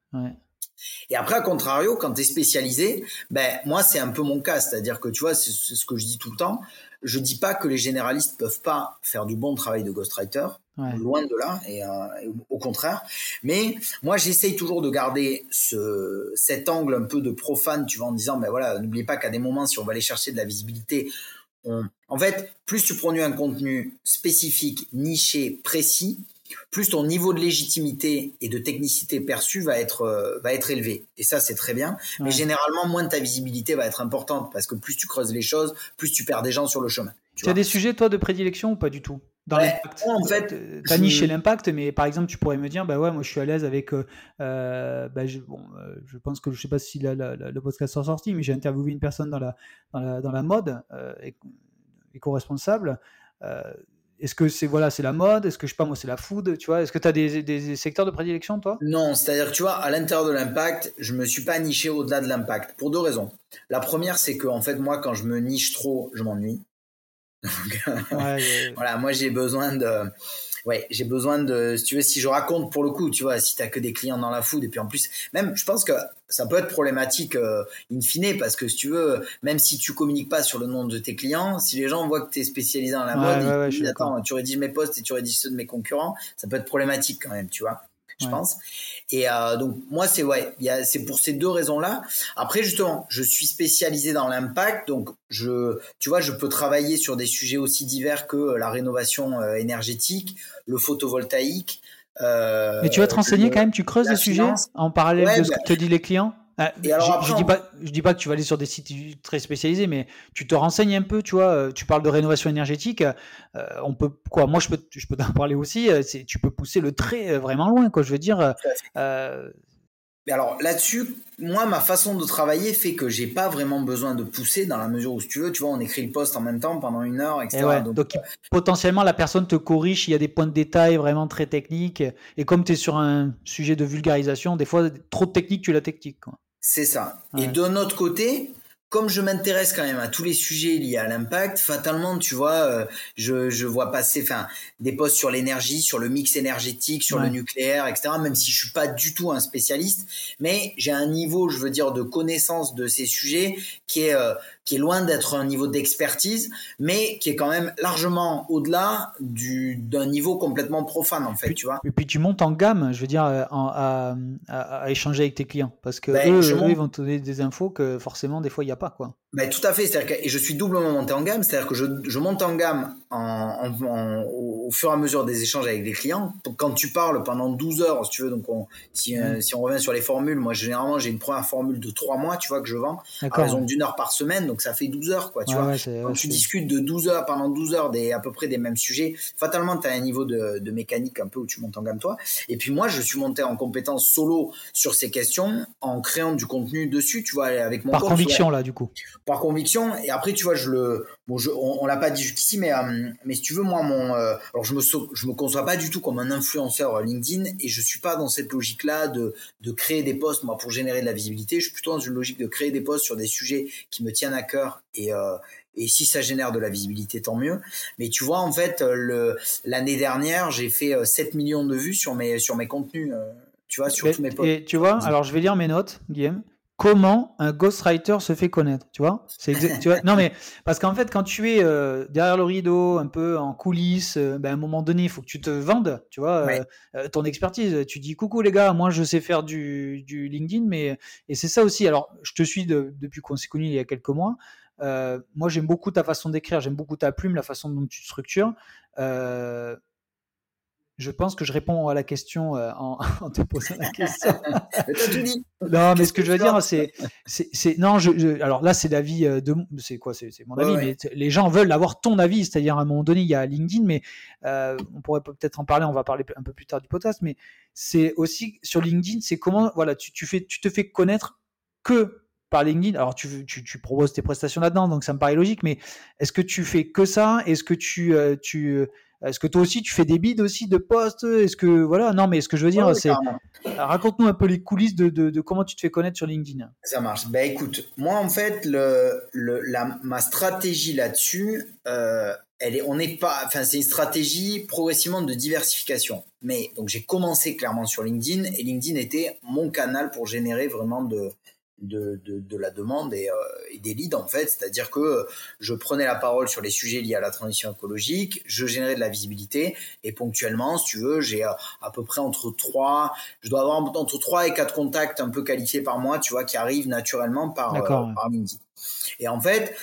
et après, à contrario, quand tu es spécialisé, ben, moi, c'est un peu mon cas. C'est-à-dire que, tu vois, c'est ce que je dis tout le temps. Je dis pas que les généralistes peuvent pas faire du bon travail de ghostwriter. Loin de là, et, euh, au contraire. Mais moi, j'essaye toujours de garder ce, cet angle un peu de profane, tu vois, en disant, ben voilà, n'oubliez pas qu'à des moments, si on va aller chercher de la visibilité, en fait, plus tu produis un contenu spécifique, niché, précis, plus ton niveau de légitimité et de technicité perçue va être euh, va être élevé. Et ça c'est très bien. Mais généralement moins ta visibilité va être importante parce que plus tu creuses les choses, plus tu perds des gens sur le chemin. Tu, as des sujets toi de prédilection ou pas du tout? Dans l'impact En fait, t'as niché l'impact, mais par exemple, tu pourrais me dire, bah ouais, moi je suis à l'aise avec, euh, euh bah, je, bon, euh, je pense que je sais pas si le podcast sort sorti, mais j'ai interviewé une personne dans la dans la, dans la mode éco-responsable. Est-ce que c'est voilà, c'est la mode? Est-ce que je sais pas moi, c'est la food Tu vois? Est-ce que tu as des, secteurs de prédilection, toi? Non, c'est-à-dire que tu vois, à l'intérieur de l'impact, je me suis pas niché au-delà de l'impact pour deux raisons. La première, c'est que en fait, moi, quand je me niche trop, je m'ennuie. voilà, moi, j'ai besoin de ouais, j'ai besoin de, si tu veux, si je raconte pour le coup, tu vois, si t'as que des clients dans la food, et puis en plus, même, je pense que ça peut être problématique euh, in fine, parce que si tu veux, même si tu communiques pas sur le nom de tes clients, si les gens voient que tu es spécialisé dans la mode, ils, attends, tu rédiges mes posts et tu rédiges ceux de mes concurrents, ça peut être problématique quand même, tu vois je pense. Et euh, donc moi c'est ouais, c'est pour ces deux raisons-là. Après justement, je suis spécialisé dans l'impact, donc je, tu vois, je peux travailler sur des sujets aussi divers que euh, la rénovation euh, énergétique, le photovoltaïque. Mais tu vas te renseigner quand même, tu creuses des sujets en parallèle de ce bah, que te disent les clients? Ah, je, ne dis pas, je dis pas que tu vas aller sur des sites très spécialisés, mais tu te renseignes un peu, tu vois. Euh, tu parles de rénovation énergétique. Euh, on peut quoi Moi, je peux, je peux t'en parler aussi. C'est, tu peux pousser le trait vraiment loin, quoi. Je veux dire. Mais alors là-dessus, moi, ma façon de travailler fait que j'ai pas vraiment besoin de pousser dans la mesure où, si tu veux, tu vois, on écrit le poste en même temps pendant une heure, etc. donc, donc, potentiellement, la personne te corrige, il y a des points de détail vraiment très techniques. Et comme tu es sur un sujet de vulgarisation, des fois, trop de technique, tu la technique. C'est ça. Et de notre côté, comme je m'intéresse quand même à tous les sujets liés à l'impact, fatalement, tu vois, euh, je, je vois passer, enfin, des posts sur l'énergie, sur le mix énergétique, sur le nucléaire, etc. Même si je suis pas du tout un spécialiste, mais j'ai un niveau, je veux dire, de connaissance de ces sujets qui est euh, qui est loin d'être un niveau d'expertise, mais qui est quand même largement au-delà du d'un niveau complètement profane en fait, tu vois. Et puis tu montes en gamme, je veux dire, euh, à, à, échanger avec tes clients, parce que ben, eux, ils vont te donner des infos que forcément des fois il n'y a pas quoi. Ben, tout à fait, c'est-à-dire que et je suis doublement monté en gamme, c'est-à-dire que je, je monte en gamme en, en, au, fur et à mesure des échanges avec les clients. Quand tu parles pendant 12 heures, si tu veux, donc on, si, euh, si on revient sur les formules, moi généralement j'ai une première formule de 3 mois, tu vois, que je vends, à raison d'une heure par semaine, donc ça fait 12 heures, quoi, tu vois. quand tu discutes de 12 heures pendant 12 heures des, à peu près des mêmes sujets, fatalement tu as un niveau de, de mécanique un peu où tu montes en gamme toi. Et puis moi, je suis monté en compétence solo sur ces questions en créant du contenu dessus, tu vois, avec mon Par conviction, là, du coup. Par conviction et après, tu vois, je le, bon, je, on, l'a pas dit jusqu'ici, mais, euh, mais si tu veux, moi, mon, euh, alors je me, je me conçois pas du tout comme un influenceur LinkedIn et je suis pas dans cette logique-là de, de créer des posts, moi, pour générer de la visibilité. Je suis plutôt dans une logique de créer des posts sur des sujets qui me tiennent à cœur et, euh, et si ça génère de la visibilité, tant mieux. Mais tu vois, en fait, le, l'année dernière, j'ai fait 7 millions de vues sur mes, sur mes contenus. tu vois, sur tous mes posts. Et tu vois, alors je vais lire mes notes, Guillaume comment un ghostwriter se fait connaître, tu vois? C'est tu vois? Non mais parce qu'en fait quand tu es euh, derrière le rideau, un peu en coulisses, euh, ben, à un moment donné, il faut que tu te vendes, tu vois, euh, ton expertise. Tu dis coucou les gars, moi je sais faire du, du LinkedIn, mais et c'est ça aussi. Alors je te suis depuis qu'on s'est connus il y a quelques mois. moi j'aime beaucoup ta façon d'écrire, j'aime beaucoup ta plume, la façon dont tu te structures je pense que je réponds à la question euh, en, te posant la question. non, mais ce que je veux dire, c'est, c'est, non, je, alors là, c'est l'avis euh, de, c'est quoi, c'est, mon avis, mais les gens veulent avoir ton avis, c'est-à-dire à un moment donné, il y a LinkedIn, mais euh, on pourrait peut-être en parler, on va parler un peu plus tard du podcast, mais c'est aussi sur LinkedIn, c'est comment, voilà, tu, tu fais, tu te fais connaître que par LinkedIn. Alors, tu, tu, tu proposes tes prestations là-dedans, donc ça me paraît logique, mais est-ce que tu fais que ça? Est-ce que tu, tu est-ce que toi aussi tu fais des bids aussi de postes Est-ce que voilà Non, mais ce que je veux dire, c'est raconte-nous un peu les coulisses de, de, comment tu te fais connaître sur LinkedIn. Ça marche. Ben écoute, moi en fait, le, le la, ma stratégie là-dessus, euh, elle est, on n'est pas, enfin c'est une stratégie progressivement de diversification. Mais donc j'ai commencé clairement sur LinkedIn et LinkedIn était mon canal pour générer vraiment de de, de, la demande et, euh, et, des leads en fait, c'est-à-dire que je prenais la parole sur les sujets liés à la transition écologique, je générais de la visibilité et ponctuellement, si tu veux, j'ai à, à peu près entre 3, je dois avoir entre 3 et 4 contacts un peu qualifiés par mois, tu vois, qui arrivent naturellement par, euh, par LinkedIn. Et en fait,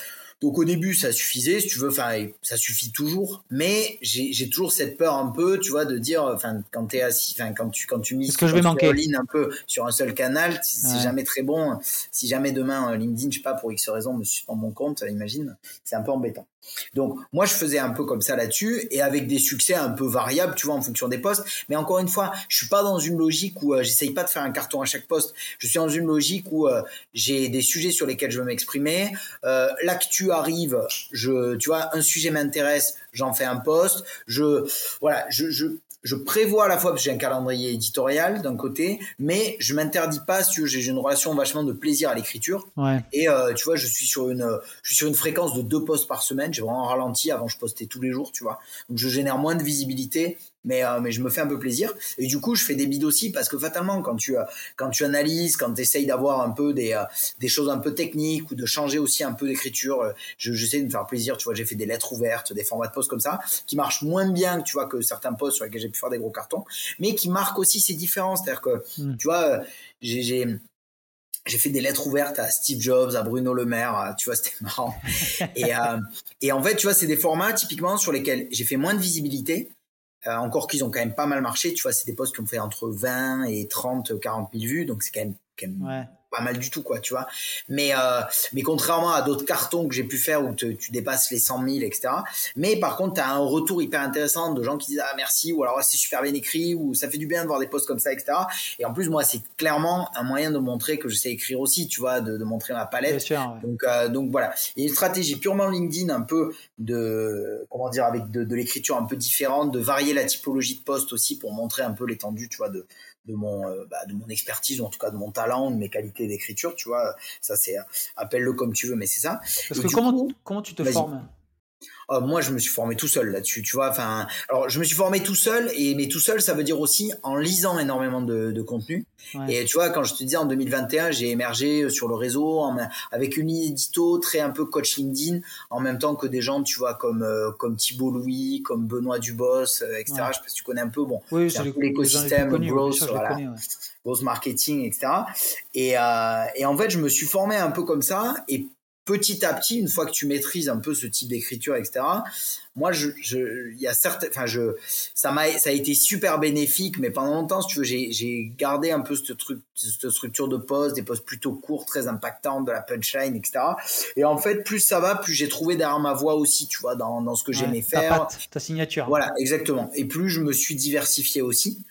donc au début, ça suffisait, si tu veux, enfin, ça suffit toujours, mais j'ai toujours cette peur un peu, tu vois, de dire, enfin, quand t'es assis, enfin, quand tu quand tu mises que je vais manquer un peu sur un seul canal, c'est jamais très bon. Si jamais demain LinkedIn, je sais pas pour X raison, me suspend mon compte, imagine, c'est un peu embêtant. Donc moi je faisais un peu comme ça là-dessus et avec des succès un peu variables, tu vois, en fonction des postes. Mais encore une fois, je suis pas dans une logique où euh, j'essaye pas de faire un carton à chaque poste. Je suis dans une logique où euh, j'ai des sujets sur lesquels je veux m'exprimer. Euh, L'actu arrive, je, tu vois, un sujet m'intéresse, j'en fais un poste. Je, voilà, je, je je prévois à la fois parce que j'ai un calendrier éditorial d'un côté, mais je m'interdis pas si j'ai une relation vachement de plaisir à l'écriture. Ouais. Et euh, tu vois, je suis sur une, je suis sur une fréquence de deux posts par semaine. J'ai vraiment ralenti. Avant, je postais tous les jours, tu vois. Donc, je génère moins de visibilité mais euh, mais je me fais un peu plaisir et du coup je fais des bids aussi parce que fatalement quand tu euh, quand tu analyses quand tu essayes d'avoir un peu des euh, des choses un peu techniques ou de changer aussi un peu d'écriture je j'essaie de me faire plaisir tu vois j'ai fait des lettres ouvertes des formats de posts comme ça qui marchent moins bien tu vois que certains posts sur lesquels j'ai pu faire des gros cartons mais qui marquent aussi ces différences c'est-à-dire que hmm. tu vois j'ai j'ai fait des lettres ouvertes à Steve Jobs, à Bruno Le Maire, tu vois, c'était marrant. et, et en fait, tu vois, c'est des formats typiquement sur lesquels j'ai fait moins de visibilité, euh, encore qu'ils ont quand même pas mal marché, tu vois, c'est des posts qui ont fait entre 20 et 30, 40 000 vues, donc c'est quand même, quand même pas mal du tout, quoi, tu vois. Mais, euh, mais contrairement à d'autres cartons que j'ai pu faire où tu dépasses les 100 000, etc. Mais par contre, tu as un retour hyper intéressant de gens qui disent ah merci ou alors c'est super bien écrit ou ça fait du bien de voir des posts comme ça, etc. Et en plus, moi, c'est clairement un moyen de montrer que je sais écrire aussi, tu vois, de, de montrer ma palette. Donc, euh, donc voilà. Et une stratégie purement LinkedIn, un peu de comment dire avec de, de l'écriture un peu différente, de varier la typologie de posts aussi pour montrer un peu l'étendue, tu vois, de de mon euh, bah, de mon expertise ou en tout cas de mon talent de mes qualités d'écriture tu vois. Ça c'est appelle-le comme tu veux mais c'est ça. Parce que comment comment tu te formes? Oh, moi, je me suis formé tout seul là-dessus, tu vois. Enfin, alors, je me suis formé tout seul, et mais tout seul, ça veut dire aussi en lisant énormément de, de contenu. Et tu vois, quand je te dis en 2021, j'ai émergé sur le réseau avec une édito très un peu coach LinkedIn, en même temps que des gens, tu vois, comme euh, comme Thibault Louis, comme Benoît Dubos, euh, etc. Je sais pas si tu connais un peu. Bon, oui, l'écosystème growth, voilà, growth marketing, etc. Et, euh, et en fait, je me suis formé un peu comme ça, et petit à petit, une fois que tu maîtrises un peu ce type d'écriture, etc. Moi, je, y a enfin, je, ça m'a, ça a été super bénéfique, mais pendant longtemps, si tu veux, j'ai, gardé un peu ce truc, cette structure de poste, des postes plutôt courts, très impactants, de la punchline, etc. Et en fait, plus ça va, plus j'ai trouvé derrière ma voix aussi, tu vois, dans, dans ce que j'aimais faire. ta signature. Voilà, exactement. Et plus je me suis diversifié aussi.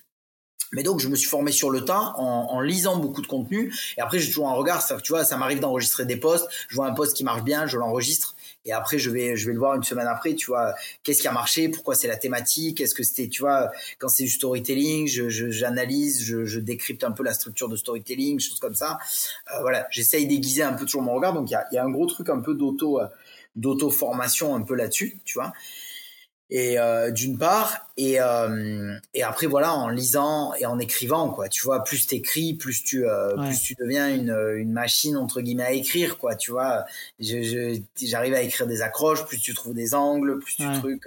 Mais donc, je me suis formé sur le tas en, en lisant beaucoup de contenu. Et après, j'ai toujours un regard. Ça, tu vois, ça m'arrive d'enregistrer des posts. Je vois un post qui marche bien, je l'enregistre. Et après, je vais, je vais le voir une semaine après. Tu vois, qu'est-ce qui a marché? Pourquoi c'est la thématique? Est-ce que c'était, tu vois, quand c'est du storytelling, je, j'analyse, je, je, décrypte un peu la structure de storytelling, choses comme ça. Euh, voilà, j'essaye d'aiguiser un peu toujours mon regard. Donc, il y a, y a, un gros truc un peu d'auto, euh, d'auto formation un peu là-dessus, tu vois et euh, d'une part et euh, et après voilà en lisant et en écrivant quoi. Tu vois plus t'écris plus tu euh, plus tu deviens une une machine entre guillemets à écrire quoi tu vois. Je j'arrive à écrire des accroches plus tu trouves des angles plus tu trucs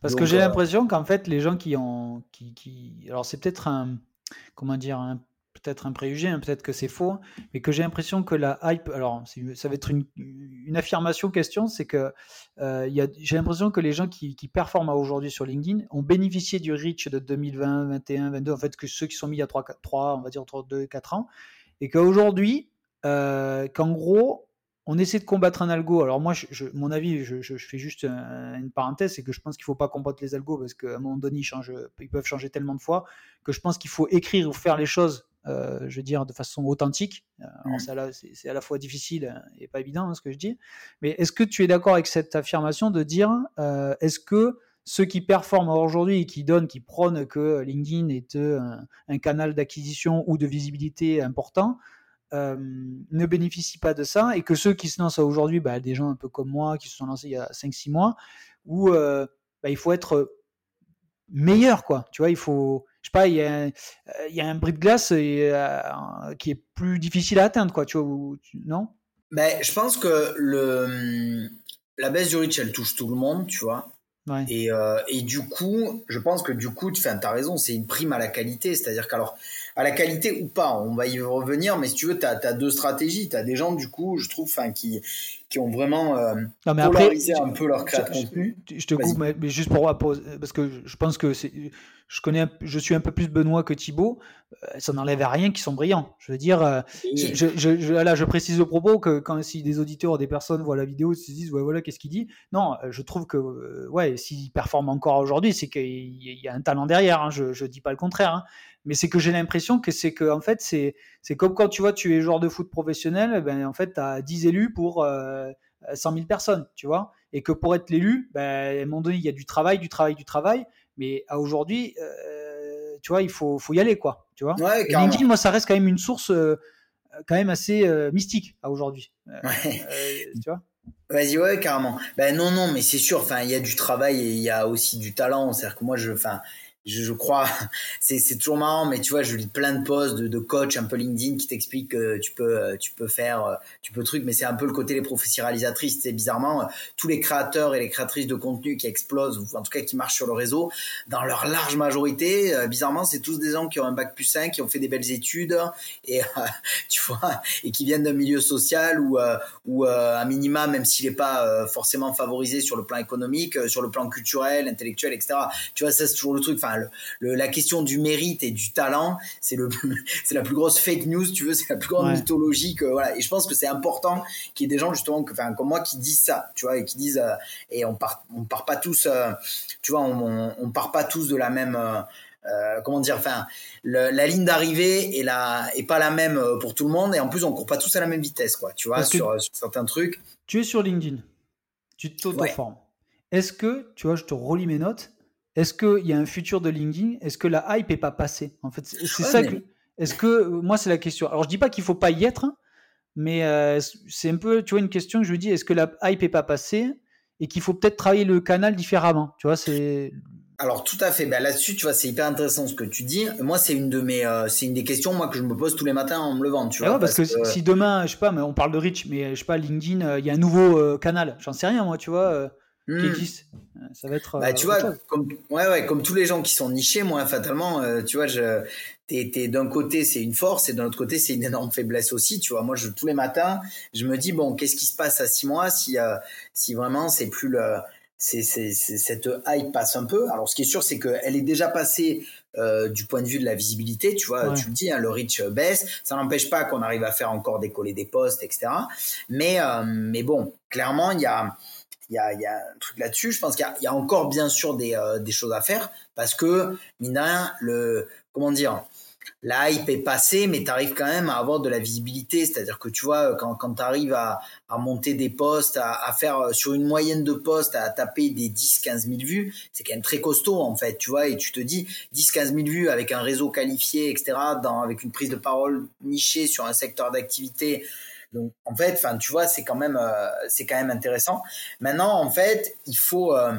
parce que j'ai l'impression qu'en fait les gens qui ont qui qui alors c'est peut-être un comment dire un peut-être un préjugé, hein, peut-être que c'est faux, mais que j'ai l'impression que la hype, alors ça va être une, affirmation question, c'est que euh, j'ai l'impression que les gens qui, performent aujourd'hui sur LinkedIn ont bénéficié du reach de 2020, 2021, 22, en fait que ceux qui sont mis il y a 3, 3 on va dire entre 2 et 4 ans, et qu'aujourd'hui, euh, qu'en gros, on essaie de combattre un algo. Alors moi, mon avis, je, je, fais juste une parenthèse, c'est que je pense qu'il ne faut pas combattre les algos parce qu'à un moment donné, ils, changent, ils peuvent changer tellement de fois que je pense qu'il faut écrire ou faire les choses euh, je veux dire, de façon authentique. Euh, mmh. C'est à, la fois difficile et pas évident hein, ce que je dis. Mais est-ce que tu es d'accord avec cette affirmation de dire, euh, est-ce que ceux qui performent aujourd'hui et qui donnent, qui prônent que LinkedIn est un, canal d'acquisition ou de visibilité important, ne bénéficient pas de ça et que ceux qui se lancent aujourd'hui, bah, des gens un peu comme moi qui se sont lancés il y a 5-6 mois, où bah, il faut être meilleur, quoi. Tu vois, il faut, je sais pas, il y a, un, il y a un bris de glace euh, qui est plus difficile à atteindre, quoi, tu vois, non? Ben, Je pense que le, la baisse du reach, elle touche tout le monde, tu vois. Et, euh, et, du coup, je pense que du coup, tu as raison, c'est une prime à la qualité. C'est-à-dire qu'alors, à la qualité ou pas, on va y revenir, mais si tu veux, tu as, as, deux stratégies. Tu as des gens, du coup, je trouve, qui, qui ont vraiment euh, non, mais polarisé un peu leur création de contenu. Je, te coupe, mais, juste pour parce que je pense que je connais, je suis un peu plus Benoît que Thibaut. Euh, ça n'enlève à rien qu'ils sont brillants. Je veux dire, euh, je, je, là, je précise au propos que quand si des auditeurs ou des personnes voient la vidéo, ils se disent ouais voilà qu'est-ce qu'il dit? Non, je trouve que ouais, s'il performe encore aujourd'hui, c'est qu'il y a un talent derrière. Hein, je, je dis pas le contraire. Hein mais c'est que j'ai l'impression que c'est que en fait c'est c'est comme quand tu vois tu es joueur de foot professionnel eh ben en fait tu as 10 élus pour euh, 100 000 personnes tu vois et que pour être l'élu ben, à un moment donné il y a du travail du travail du travail mais à aujourd'hui euh, tu vois il faut faut y aller quoi tu vois ouais, et LinkedIn moi ça reste quand même une source euh, quand même assez euh, mystique à aujourd'hui euh, ouais. tu vois Vas-y, ouais, carrément. Ben non, non, mais c'est sûr. Enfin, il y a du travail et il y a aussi du talent. C'est-à-dire que moi, je, enfin, je, crois, c'est toujours marrant, mais tu vois, je lis plein de posts de, de coach un peu LinkedIn qui t'expliquent que tu peux, tu peux faire, tu peux truc, mais c'est un peu le côté les professionnalisatrices. C'est bizarrement tous les créateurs et les créatrices de contenu qui explosent, ou en tout cas qui marchent sur le réseau, dans leur large majorité, euh, bizarrement, c'est tous des gens qui ont un bac plus 5, qui ont fait des belles études et tu vois, et qui viennent d'un milieu social ou euh, ou euh, un minima, même s'il n'est pas forcément favorisé sur le plan économique, sur le plan culturel, intellectuel, etc. Tu vois, ça c'est toujours le truc. La question du mérite et du talent, c'est le, c'est la plus grosse fake news, tu veux, c'est la plus grande mythologie que, voilà. Et je pense que c'est important qu'il y ait des gens, justement, enfin, comme moi, qui disent ça, tu vois, et qui disent, euh, et on part, on part pas tous, euh, tu vois, on, on, part pas tous de la même, euh, comment dire, enfin, la ligne d'arrivée est, la, est pas la même pour tout le monde, et en plus, on court pas tous à la même vitesse, quoi, tu vois, sur, certains trucs. Tu es sur LinkedIn, tu t'auto-formes. Est-ce que, tu vois, je te relis mes notes, est-ce qu'il y a un futur de LinkedIn? Est-ce que la hype est pas passée? En fait, c'est ça que. Est-ce que moi c'est la question. Alors je dis pas qu'il faut pas y être, hein, mais euh, c'est un peu, tu vois, une question que je me dis. Est-ce que la hype est pas passée et qu'il faut peut-être travailler le canal différemment? Tu vois, c'est. Alors tout à fait. Ben, là-dessus, tu vois, c'est hyper intéressant ce que tu dis. Moi, c'est une de mes, euh, c'est une des questions moi que je me pose tous les matins en me levant. Tu vois, parce, que, si demain, je sais pas, mais on parle de Rich, mais je sais pas, LinkedIn, euh, il y a un nouveau canal. J'en sais rien, moi, tu vois qui hmm. existe. Euh, ça va être. Bah, euh, tu vois, comme, ouais, ouais, comme tous les gens qui sont nichés, moi, fatalement, euh, tu vois, je, d'un côté, c'est une force, et d'un autre côté, c'est une énorme faiblesse aussi. Tu vois, moi, je, tous les matins, je me dis, bon, qu'est-ce qui se passe à six mois si, si vraiment c'est plus le. C'est, cette hype passe un peu? Alors, ce qui est sûr, c'est qu'elle est déjà passée du point de vue de la visibilité, tu vois, tu le dis, hein, le reach baisse, ça n'empêche pas qu'on arrive à faire encore décoller des postes, etc. Mais, mais bon, clairement, il y a, il y a, un truc là-dessus. Je pense qu'il y, a encore bien sûr des, euh, des, choses à faire parce que, mine le, comment dire, la hype est passée, mais tu arrives quand même à avoir de la visibilité. C'est-à-dire que tu vois, quand, tu arrives à, monter des postes, à, faire euh, sur une moyenne de postes, à taper des 10-15 000 vues, c'est quand même très costaud en fait, tu vois. Et tu te dis 10-15 000 vues avec un réseau qualifié, etc., avec une prise de parole nichée sur un secteur d'activité donc en fait, enfin tu vois, c'est quand même euh, c'est quand même intéressant. Maintenant, en fait, il faut euh,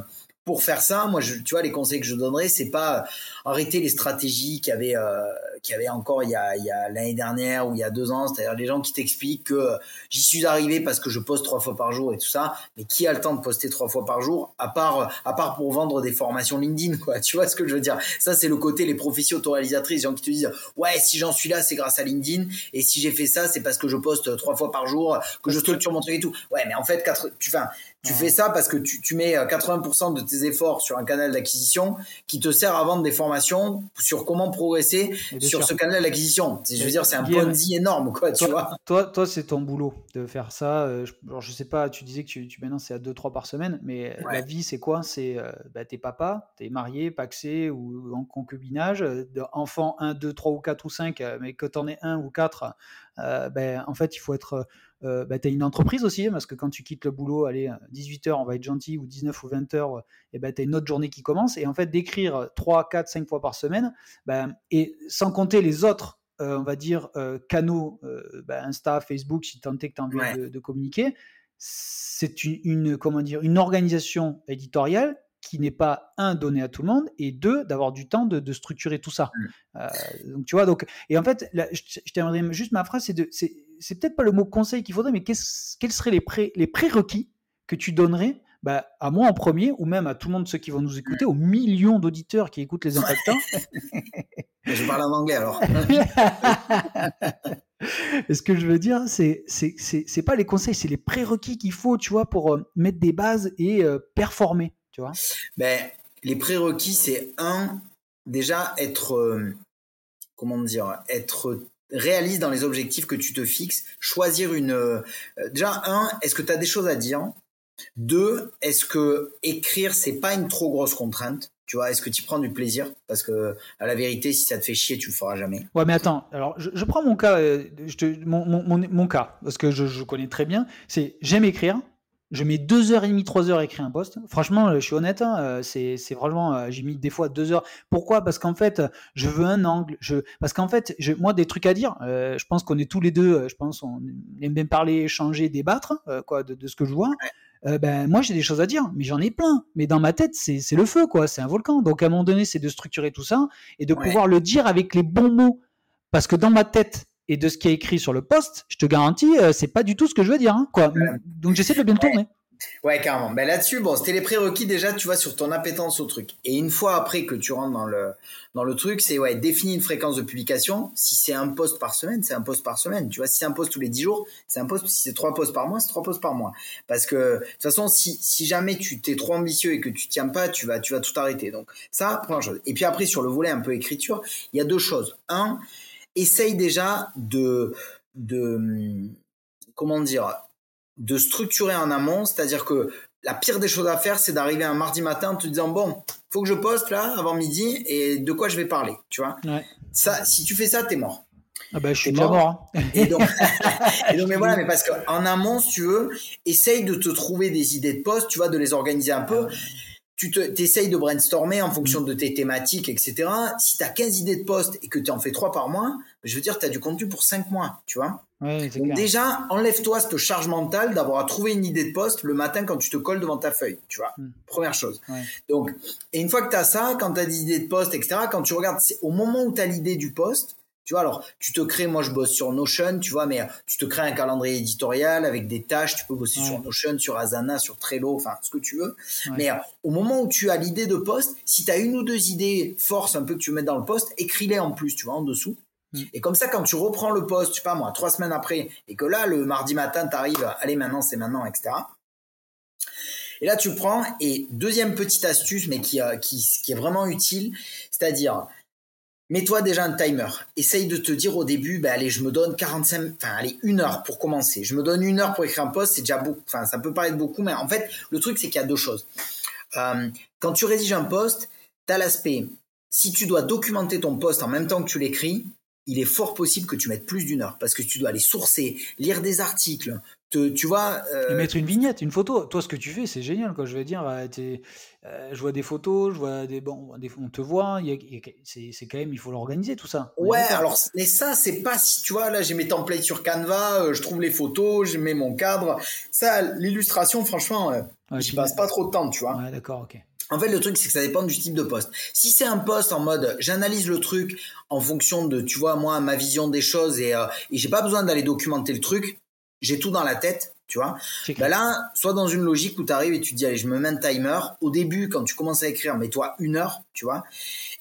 pour faire ça, moi, je, tu vois, les conseils que je donnerais, c'est pas arrêter les stratégies qu'il y avait, euh, qu'il y avait encore il y a, l'année dernière ou il y a deux ans, c'est-à-dire les gens qui t'expliquent que j'y suis arrivé parce que je poste trois fois par jour et tout ça, mais qui a le temps de poster trois fois par jour, à part, à part pour vendre des formations LinkedIn, quoi. Tu vois ce que je veux dire? Ça, c'est le côté les professions autoréalisatrices, les gens qui te disent, ouais, si j'en suis là, c'est grâce à LinkedIn, et si j'ai fait ça, c'est parce que je poste trois fois par jour, que je structure mon truc et tout. Ouais, mais en fait, quatre, tu, enfin, tu fais ça parce que tu, tu mets 80% euh, de tes efforts sur un canal d'acquisition qui te sert à vendre des formations sur comment progresser sur ce canal d'acquisition. Je veux dire, c'est un Ponzi énorme, quoi, tu toi, vois. Toi, toi c'est ton boulot de faire ça. Euh, je, alors, je sais pas, tu disais que tu, tu maintenant c'est à 2-3 par semaine, mais la vie, c'est quoi? C'est euh, bah, t'es papa, t'es marié, paxé ou en concubinage, enfant 1, 2, 3 ou 4 ou 5, mais que t'en aies un ou 4, ben, en fait, il faut être euh, bah, tu as une entreprise aussi, parce que quand tu quittes le boulot, allez, 18h, on va être gentil, ou 19 ou 20h, et ben, tu as une autre journée qui commence. Et en fait, d'écrire 3, 4, 5 fois par semaine, ben, et sans compter les autres, euh, on va dire, euh, canaux, ben, Insta, Facebook, si tant est que tu as envie de, communiquer, c'est une, une, comment dire, une organisation éditoriale qui n'est pas un donné à tout le monde et deux d'avoir du temps de, structurer tout ça. Mmh. donc tu vois donc et en fait je, je t'aimerais juste ma phrase c'est de c'est peut-être pas le mot conseil qu'il faudrait, mais quels seraient les, pré, les prérequis que tu donnerais bah, à moi en premier, ou même à tout le monde, ceux qui vont nous écouter, aux millions d'auditeurs qui écoutent les impactants? Je parle en anglais alors. Et ce que je veux dire, c'est c'est pas les conseils, c'est les prérequis qu'il faut, tu vois, pour euh, mettre des bases et euh, performer, tu vois? Ben, les prérequis, c'est un, déjà être, euh, comment dire, être réalise dans les objectifs que tu te fixes, choisir une... Euh, déjà, un, est-ce que tu as des choses à dire? Deux, est-ce que écrire, c'est pas une trop grosse contrainte? Tu vois, est-ce que tu prends du plaisir? Parce que, à la vérité, si ça te fait chier, tu le feras jamais. Ouais, mais attends, alors je, prends mon cas, euh, je te, mon, mon, mon, cas, parce que je, je connais très bien. C'est j'aime écrire, je mets deux heures et demie, trois heures à écrire un post. Franchement, euh, je suis honnête, hein, euh, c'est, c'est vraiment, euh, j'ai mis des fois deux heures. Pourquoi? Parce qu'en fait, je veux un angle. Je, parce qu'en fait, je, moi, des trucs à dire. je pense qu'on est tous les deux. Je pense on aime bien parler, échanger, débattre, quoi, de, de, ce que je vois. ben moi, j'ai des choses à dire, mais j'en ai plein. Mais dans ma tête, c'est, c'est le feu, quoi. C'est un volcan. Donc à un moment donné, c'est de structurer tout ça et de pouvoir le dire avec les bons mots. Parce que dans ma tête, et de ce qui est écrit sur le poste, je te garantis, euh, c'est pas du tout ce que je veux dire. Hein, quoi. Donc j'essaie de bien le tourner. Ouais, carrément. Ben là-dessus, bon, c'était les prérequis déjà, tu vois, sur ton appétence au truc. Et une fois après que tu rentres dans le, dans le truc, c'est ouais, définir une fréquence de publication. Si c'est un post par semaine, c'est un post par semaine. Tu vois, si c'est un post tous les 10 jours, c'est un post. Si c'est trois posts par mois, c'est trois posts par mois. Parce que, de toute façon, si, si jamais tu t'es trop ambitieux et que tu tiens pas, tu vas, tu vas tout arrêter. Donc, ça, première chose. Et puis après, sur le volet un peu écriture, il y a deux choses. Un, essaye déjà de, de, comment dire, de structurer en amont, c'est-à-dire que la pire des choses à faire, c'est d'arriver un mardi matin en te disant bon, faut que je poste là avant midi et de quoi je vais parler, tu vois. Ça, si tu fais ça, t'es mort. Ah bah, je suis déjà mort. Hein. Et, donc, mais voilà, mais parce qu'en amont, si tu veux, essaye de te trouver des idées de poste, tu vois, de les organiser un peu. Tu te, essayes de brainstormer en fonction de tes thématiques, etc. Si tu as 15 idées de poste et que tu en fais 3 par mois, je veux dire, tu as du contenu pour 5 mois, tu vois. Donc déjà, enlève-toi cette charge mentale d'avoir à trouver une idée de poste le matin quand tu te colles devant ta feuille, tu vois. Hmm. Première chose. Donc, et une fois que tu as ça, quand tu as des idées de poste, etc., quand tu regardes, c'est au moment où tu as l'idée du poste, tu vois, alors, tu te crées, moi je bosse sur Notion, tu vois, mais tu te crées un calendrier éditorial avec des tâches, tu peux bosser sur Notion, sur Asana, sur Trello, enfin, ce que tu veux. Mais euh, au moment où tu as l'idée de poste, si tu as une ou deux idées force un peu que tu mets dans le poste, écris-les en plus, tu vois, en dessous. Mm. Et comme ça, quand tu reprends le poste, je sais pas moi, trois semaines après, et que là, le mardi matin, tu arrives, allez, maintenant, c'est maintenant, etc. Et là, tu prends, et deuxième petite astuce, mais qui, euh, qui, qui est vraiment utile, c'est-à-dire, mets-toi déjà un timer. Essaye de te dire au début, ben allez, je me donne 45, enfin, allez, une heure pour commencer. Je me donne une heure pour écrire un poste, c'est déjà beaucoup, enfin, ça peut paraître beaucoup, mais en fait, le truc, c'est qu'il y a deux choses. Euh, quand tu rédiges un poste, tu as l'aspect, si tu dois documenter ton poste en même temps que tu l'écris, il est fort possible que tu mettes plus d'une heure parce que tu dois aller sourcer, lire des articles, te, tu vois. Euh, mettre une vignette, une photo. Toi, ce que tu fais, c'est génial. Quoi. Je veux dire, euh, euh, je vois des photos, je vois des bon, on te voit. c'est quand même, il faut l'organiser tout ça. Ouais, alors mais ça, c'est pas si tu vois là, j'ai mes templates sur Canva, je trouve les photos, je mets mon cadre. Ça, l'illustration, franchement, j'y passe pas trop de temps, tu vois. Ouais, d'accord, ok. En fait, le truc, c'est que ça dépend du type de poste. Si c'est un poste en mode, j'analyse le truc en fonction de, tu vois, moi, ma vision des choses et, euh, et j'ai pas besoin d'aller documenter le truc, j'ai tout dans la tête, tu vois. Ben là, soit dans une logique où tu arrives et tu te dis, allez, je me mets un timer. Au début, quand tu commences à écrire, mets-toi une heure, tu vois.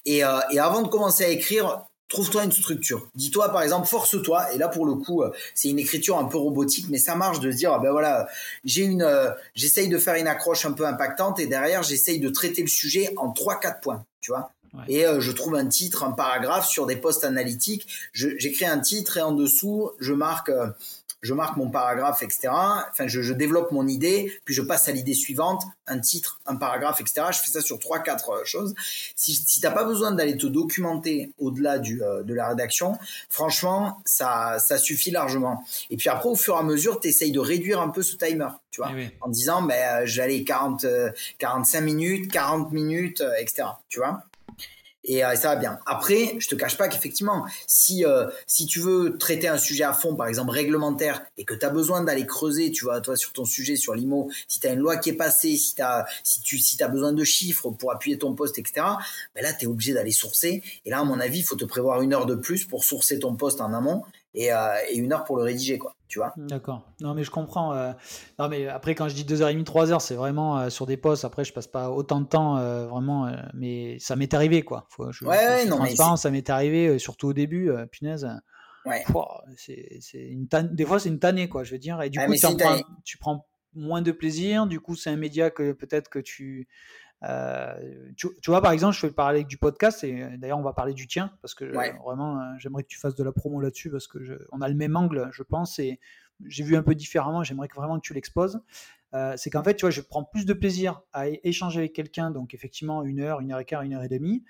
Et, euh, et avant de commencer à écrire, trouve-toi une structure. Dis-toi par exemple, force-toi. Et là pour le coup, euh, c'est une écriture un peu robotique, mais ça marche de se dire, ah ben voilà, j'ai une, euh, j'essaye de faire une accroche un peu impactante et derrière j'essaye de traiter le sujet en trois quatre points, tu vois. Et euh, je trouve un titre, un paragraphe sur des postes analytiques. J'écris un titre et en dessous je marque je marque mon paragraphe, etc. Enfin, je, je développe mon idée, puis je passe à l'idée suivante, un titre, un paragraphe, etc. Je fais ça sur trois, quatre euh, choses. Si, si t'as pas besoin d'aller te documenter au-delà du euh, de la rédaction, franchement, ça, ça suffit largement. Et puis après, au fur et à mesure, tu essayes de réduire un peu ce timer, tu vois, eh en disant, ben, j'allais 40, 45 minutes, 40 minutes, etc. Tu vois et euh, ça va bien. Après, je te cache pas qu'effectivement, si euh, si tu veux traiter un sujet à fond, par exemple réglementaire, et que tu as besoin d'aller creuser, tu vois, toi sur ton sujet sur l'IMO, si tu as une loi qui est passée, si as, si tu si as besoin de chiffres pour appuyer ton poste, etc. Ben là, tu es obligé d'aller sourcer. Et là, à mon avis, il faut te prévoir une heure de plus pour sourcer ton poste en amont et, euh, et une heure pour le rédiger, quoi tu vois. D'accord. Non, mais je comprends. Euh, non, mais après, quand je dis 2h30, 3h, c'est vraiment euh, sur des postes. Après, je passe pas autant de temps, vraiment, mais ça m'est arrivé, quoi. Faut, je, ouais, non, mais ça m'est arrivé, surtout au début, punaise. Ouais. c'est, une des fois, c'est une tannée, quoi, je veux dire. Et du coup, tu prends moins de plaisir. Du coup, c'est un média que peut-être que tu euh, tu, vois, par exemple, je fais le parallèle du podcast, et euh, d'ailleurs, on va parler du tien, parce que vraiment, euh, j'aimerais que tu fasses de la promo là-dessus, parce que je, on a le même angle, je pense, et j'ai vu un peu différemment, j'aimerais que vraiment que tu l'exposes. c'est qu'en fait, tu vois, je prends plus de plaisir à échanger avec quelqu'un, donc effectivement, une heure, une heure et quart, une heure et demie,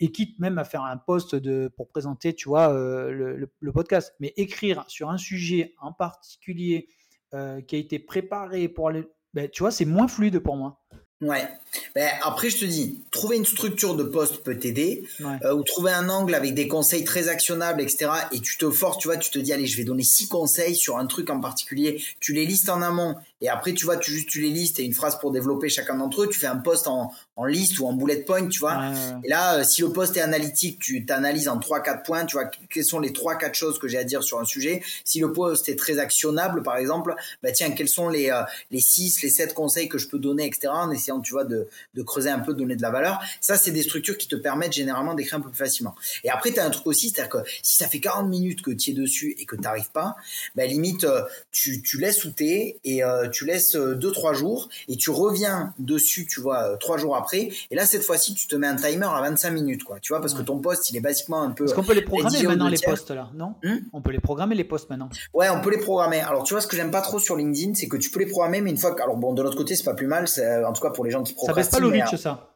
et quitte même à faire un post de, pour présenter, tu vois, le, le, podcast. Mais écrire sur un sujet en particulier qui a été préparé pour aller. Ben, tu vois, c'est moins fluide pour moi. Ouais. Ben, après, je te dis, trouver une structure de poste peut t'aider, euh, ou trouver un angle avec des conseils très actionnables, etc. Et tu te forces, tu vois, tu te dis, allez, je vais donner six conseils sur un truc en particulier. Tu les listes en amont, et après, tu vois, tu juste tu les listes et une phrase pour développer chacun d'entre eux. Tu fais un poste en, en liste ou en bullet point, tu vois. Et là, euh, si le poste est analytique, tu t'analyses en trois, quatre points. Tu vois, quelles sont les trois, quatre choses que j'ai à dire sur un sujet. Si le poste est très actionnable, par exemple, bah tiens, quels sont les euh, les six, les sept conseils que je peux donner, etc. En essayant, tu vois, de de creuser un peu, de donner de la valeur. Ça, c'est des structures qui te permettent généralement d'écrire un peu plus facilement. Et après, tu as un truc aussi, c'est-à-dire que si ça fait 40 minutes que tu es dessus et que tu n'arrives pas, bah, limite, euh, tu, tu laisses souter et euh, tu laisses 2-3 euh, jours et tu reviens dessus, tu vois, 3 jours après. Et là, cette fois-ci, tu te mets un timer à 25 minutes, quoi. Tu vois, parce que ton poste, il est basiquement un peu. Est-ce qu'on peut les programmer maintenant, les postes, là? Non? Hmm? On peut les programmer, les postes maintenant? Ouais, on peut les programmer. Alors, tu vois, ce que j'aime pas trop sur LinkedIn, c'est que tu peux les programmer, mais une fois que. Alors, bon, de l'autre côté, c'est pas plus mal, en tout cas pour les gens qui programment. Ça baisse pas le reach, ça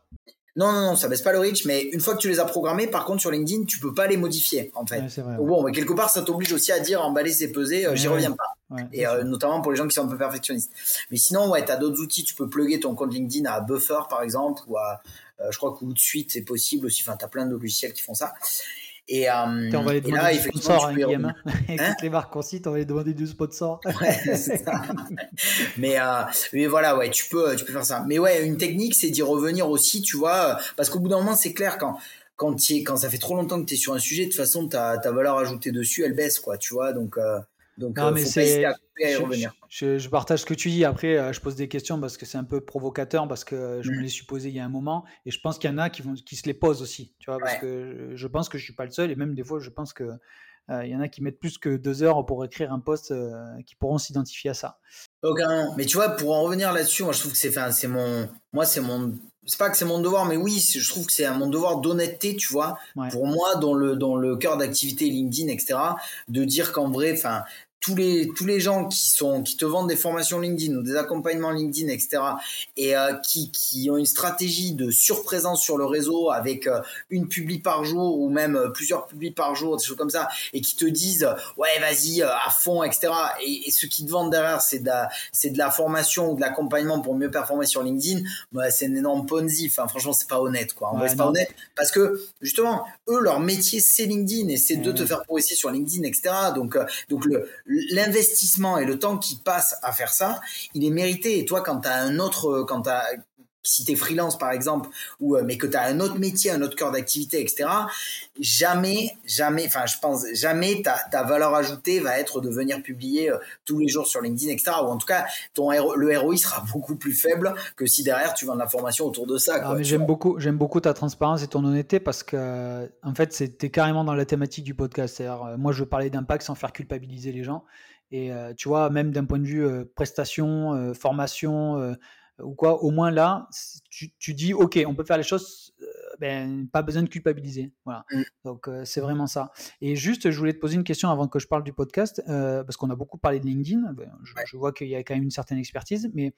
non, non, non, ça baisse pas le reach, mais une fois que tu les as programmés, par contre, sur LinkedIn, tu peux pas les modifier, en fait. Bon, mais quelque part, ça t'oblige aussi à dire emballer, c'est peser, euh, j'y reviens pas. et euh, notamment pour les gens qui sont un peu perfectionnistes. Mais sinon, ouais, t'as d'autres outils, tu peux plugger ton compte LinkedIn à Buffer, par exemple, ou à, euh, je crois que Hootsuite, c'est possible aussi. Enfin, t'as plein de logiciels qui font ça. Et, euh, on va les demander là, du sponsor, hein, Guillaume. Hein les marques qu'on cite, on va les demander du sponsor. ouais, ça. mais, euh, mais voilà, ouais, tu peux, tu peux faire ça. Mais ouais, une technique, c'est d'y revenir aussi, tu vois, parce qu'au bout d'un moment, c'est clair quand quand, quand ça fait trop longtemps que tu es sur un sujet, de toute façon, ta, ta valeur ajoutée dessus, elle baisse, quoi, tu vois. Donc, euh, donc, non, euh, mais c'est. Je, je, partage ce que tu dis. Après, euh, je pose des questions parce que c'est un peu provocateur, parce que je me mm. l'ai supposé il y a un moment. Et je pense qu'il y en a qui, vont, qui se les posent aussi. Tu vois, parce que je pense que je suis pas le seul. Et même des fois, je pense que euh, il y en a qui mettent plus que deux heures pour écrire un post qui pourront s'identifier à ça. Aucun. Mais tu vois, pour en revenir là-dessus, moi je trouve que c'est, c'est mon, moi c'est mon, c'est pas que c'est mon devoir, mais oui, je trouve que c'est mon devoir d'honnêteté, tu vois, pour moi dans le dans le cœur d'activité LinkedIn, etc., de dire qu'en vrai, enfin, tous les tous les gens qui sont qui te vendent des formations LinkedIn ou des accompagnements LinkedIn etc et euh, qui qui ont une stratégie de surprésence sur le réseau avec euh, une publi par jour ou même euh, plusieurs publis par jour des choses comme ça et qui te disent ouais vas-y à fond etc et, ce qu'ils te vendent derrière c'est de la c'est de la formation ou de l'accompagnement pour mieux performer sur LinkedIn bah, c'est une énorme ponzi. Enfin franchement c'est pas honnête quoi. En vrai c'est pas honnête parce que justement eux leur métier c'est LinkedIn et c'est de te faire progresser sur LinkedIn etc donc donc le l'investissement et le temps qui passe à faire ça, il est mérité. Et toi, quand tu as un autre, quand tu si tu es freelance par exemple, ou euh, mais que tu as un autre métier, un autre cœur d'activité, etc., jamais, jamais, enfin je pense, jamais ta, ta valeur ajoutée va être de venir publier euh, tous les jours sur LinkedIn, etc. Ou en tout cas, ton le ROI sera beaucoup plus faible que si derrière tu vends de l'information autour de ça. Ah, j'aime beaucoup, j'aime beaucoup ta transparence et ton honnêteté parce que en fait, c'était carrément dans la thématique du podcast. Euh, moi, je veux parler d'impact sans faire culpabiliser les gens. Et tu vois, même d'un point de vue prestation, formation, ou quoi, au moins là, tu, tu, dis, OK, on peut faire les choses, euh, ben, pas besoin de culpabiliser. Voilà. Mmh. Donc, euh, c'est vraiment ça. Et juste, je voulais te poser une question avant que je parle du podcast, euh, parce qu'on a beaucoup parlé de LinkedIn. Ben, je, vois qu'il y a quand même une certaine expertise, mais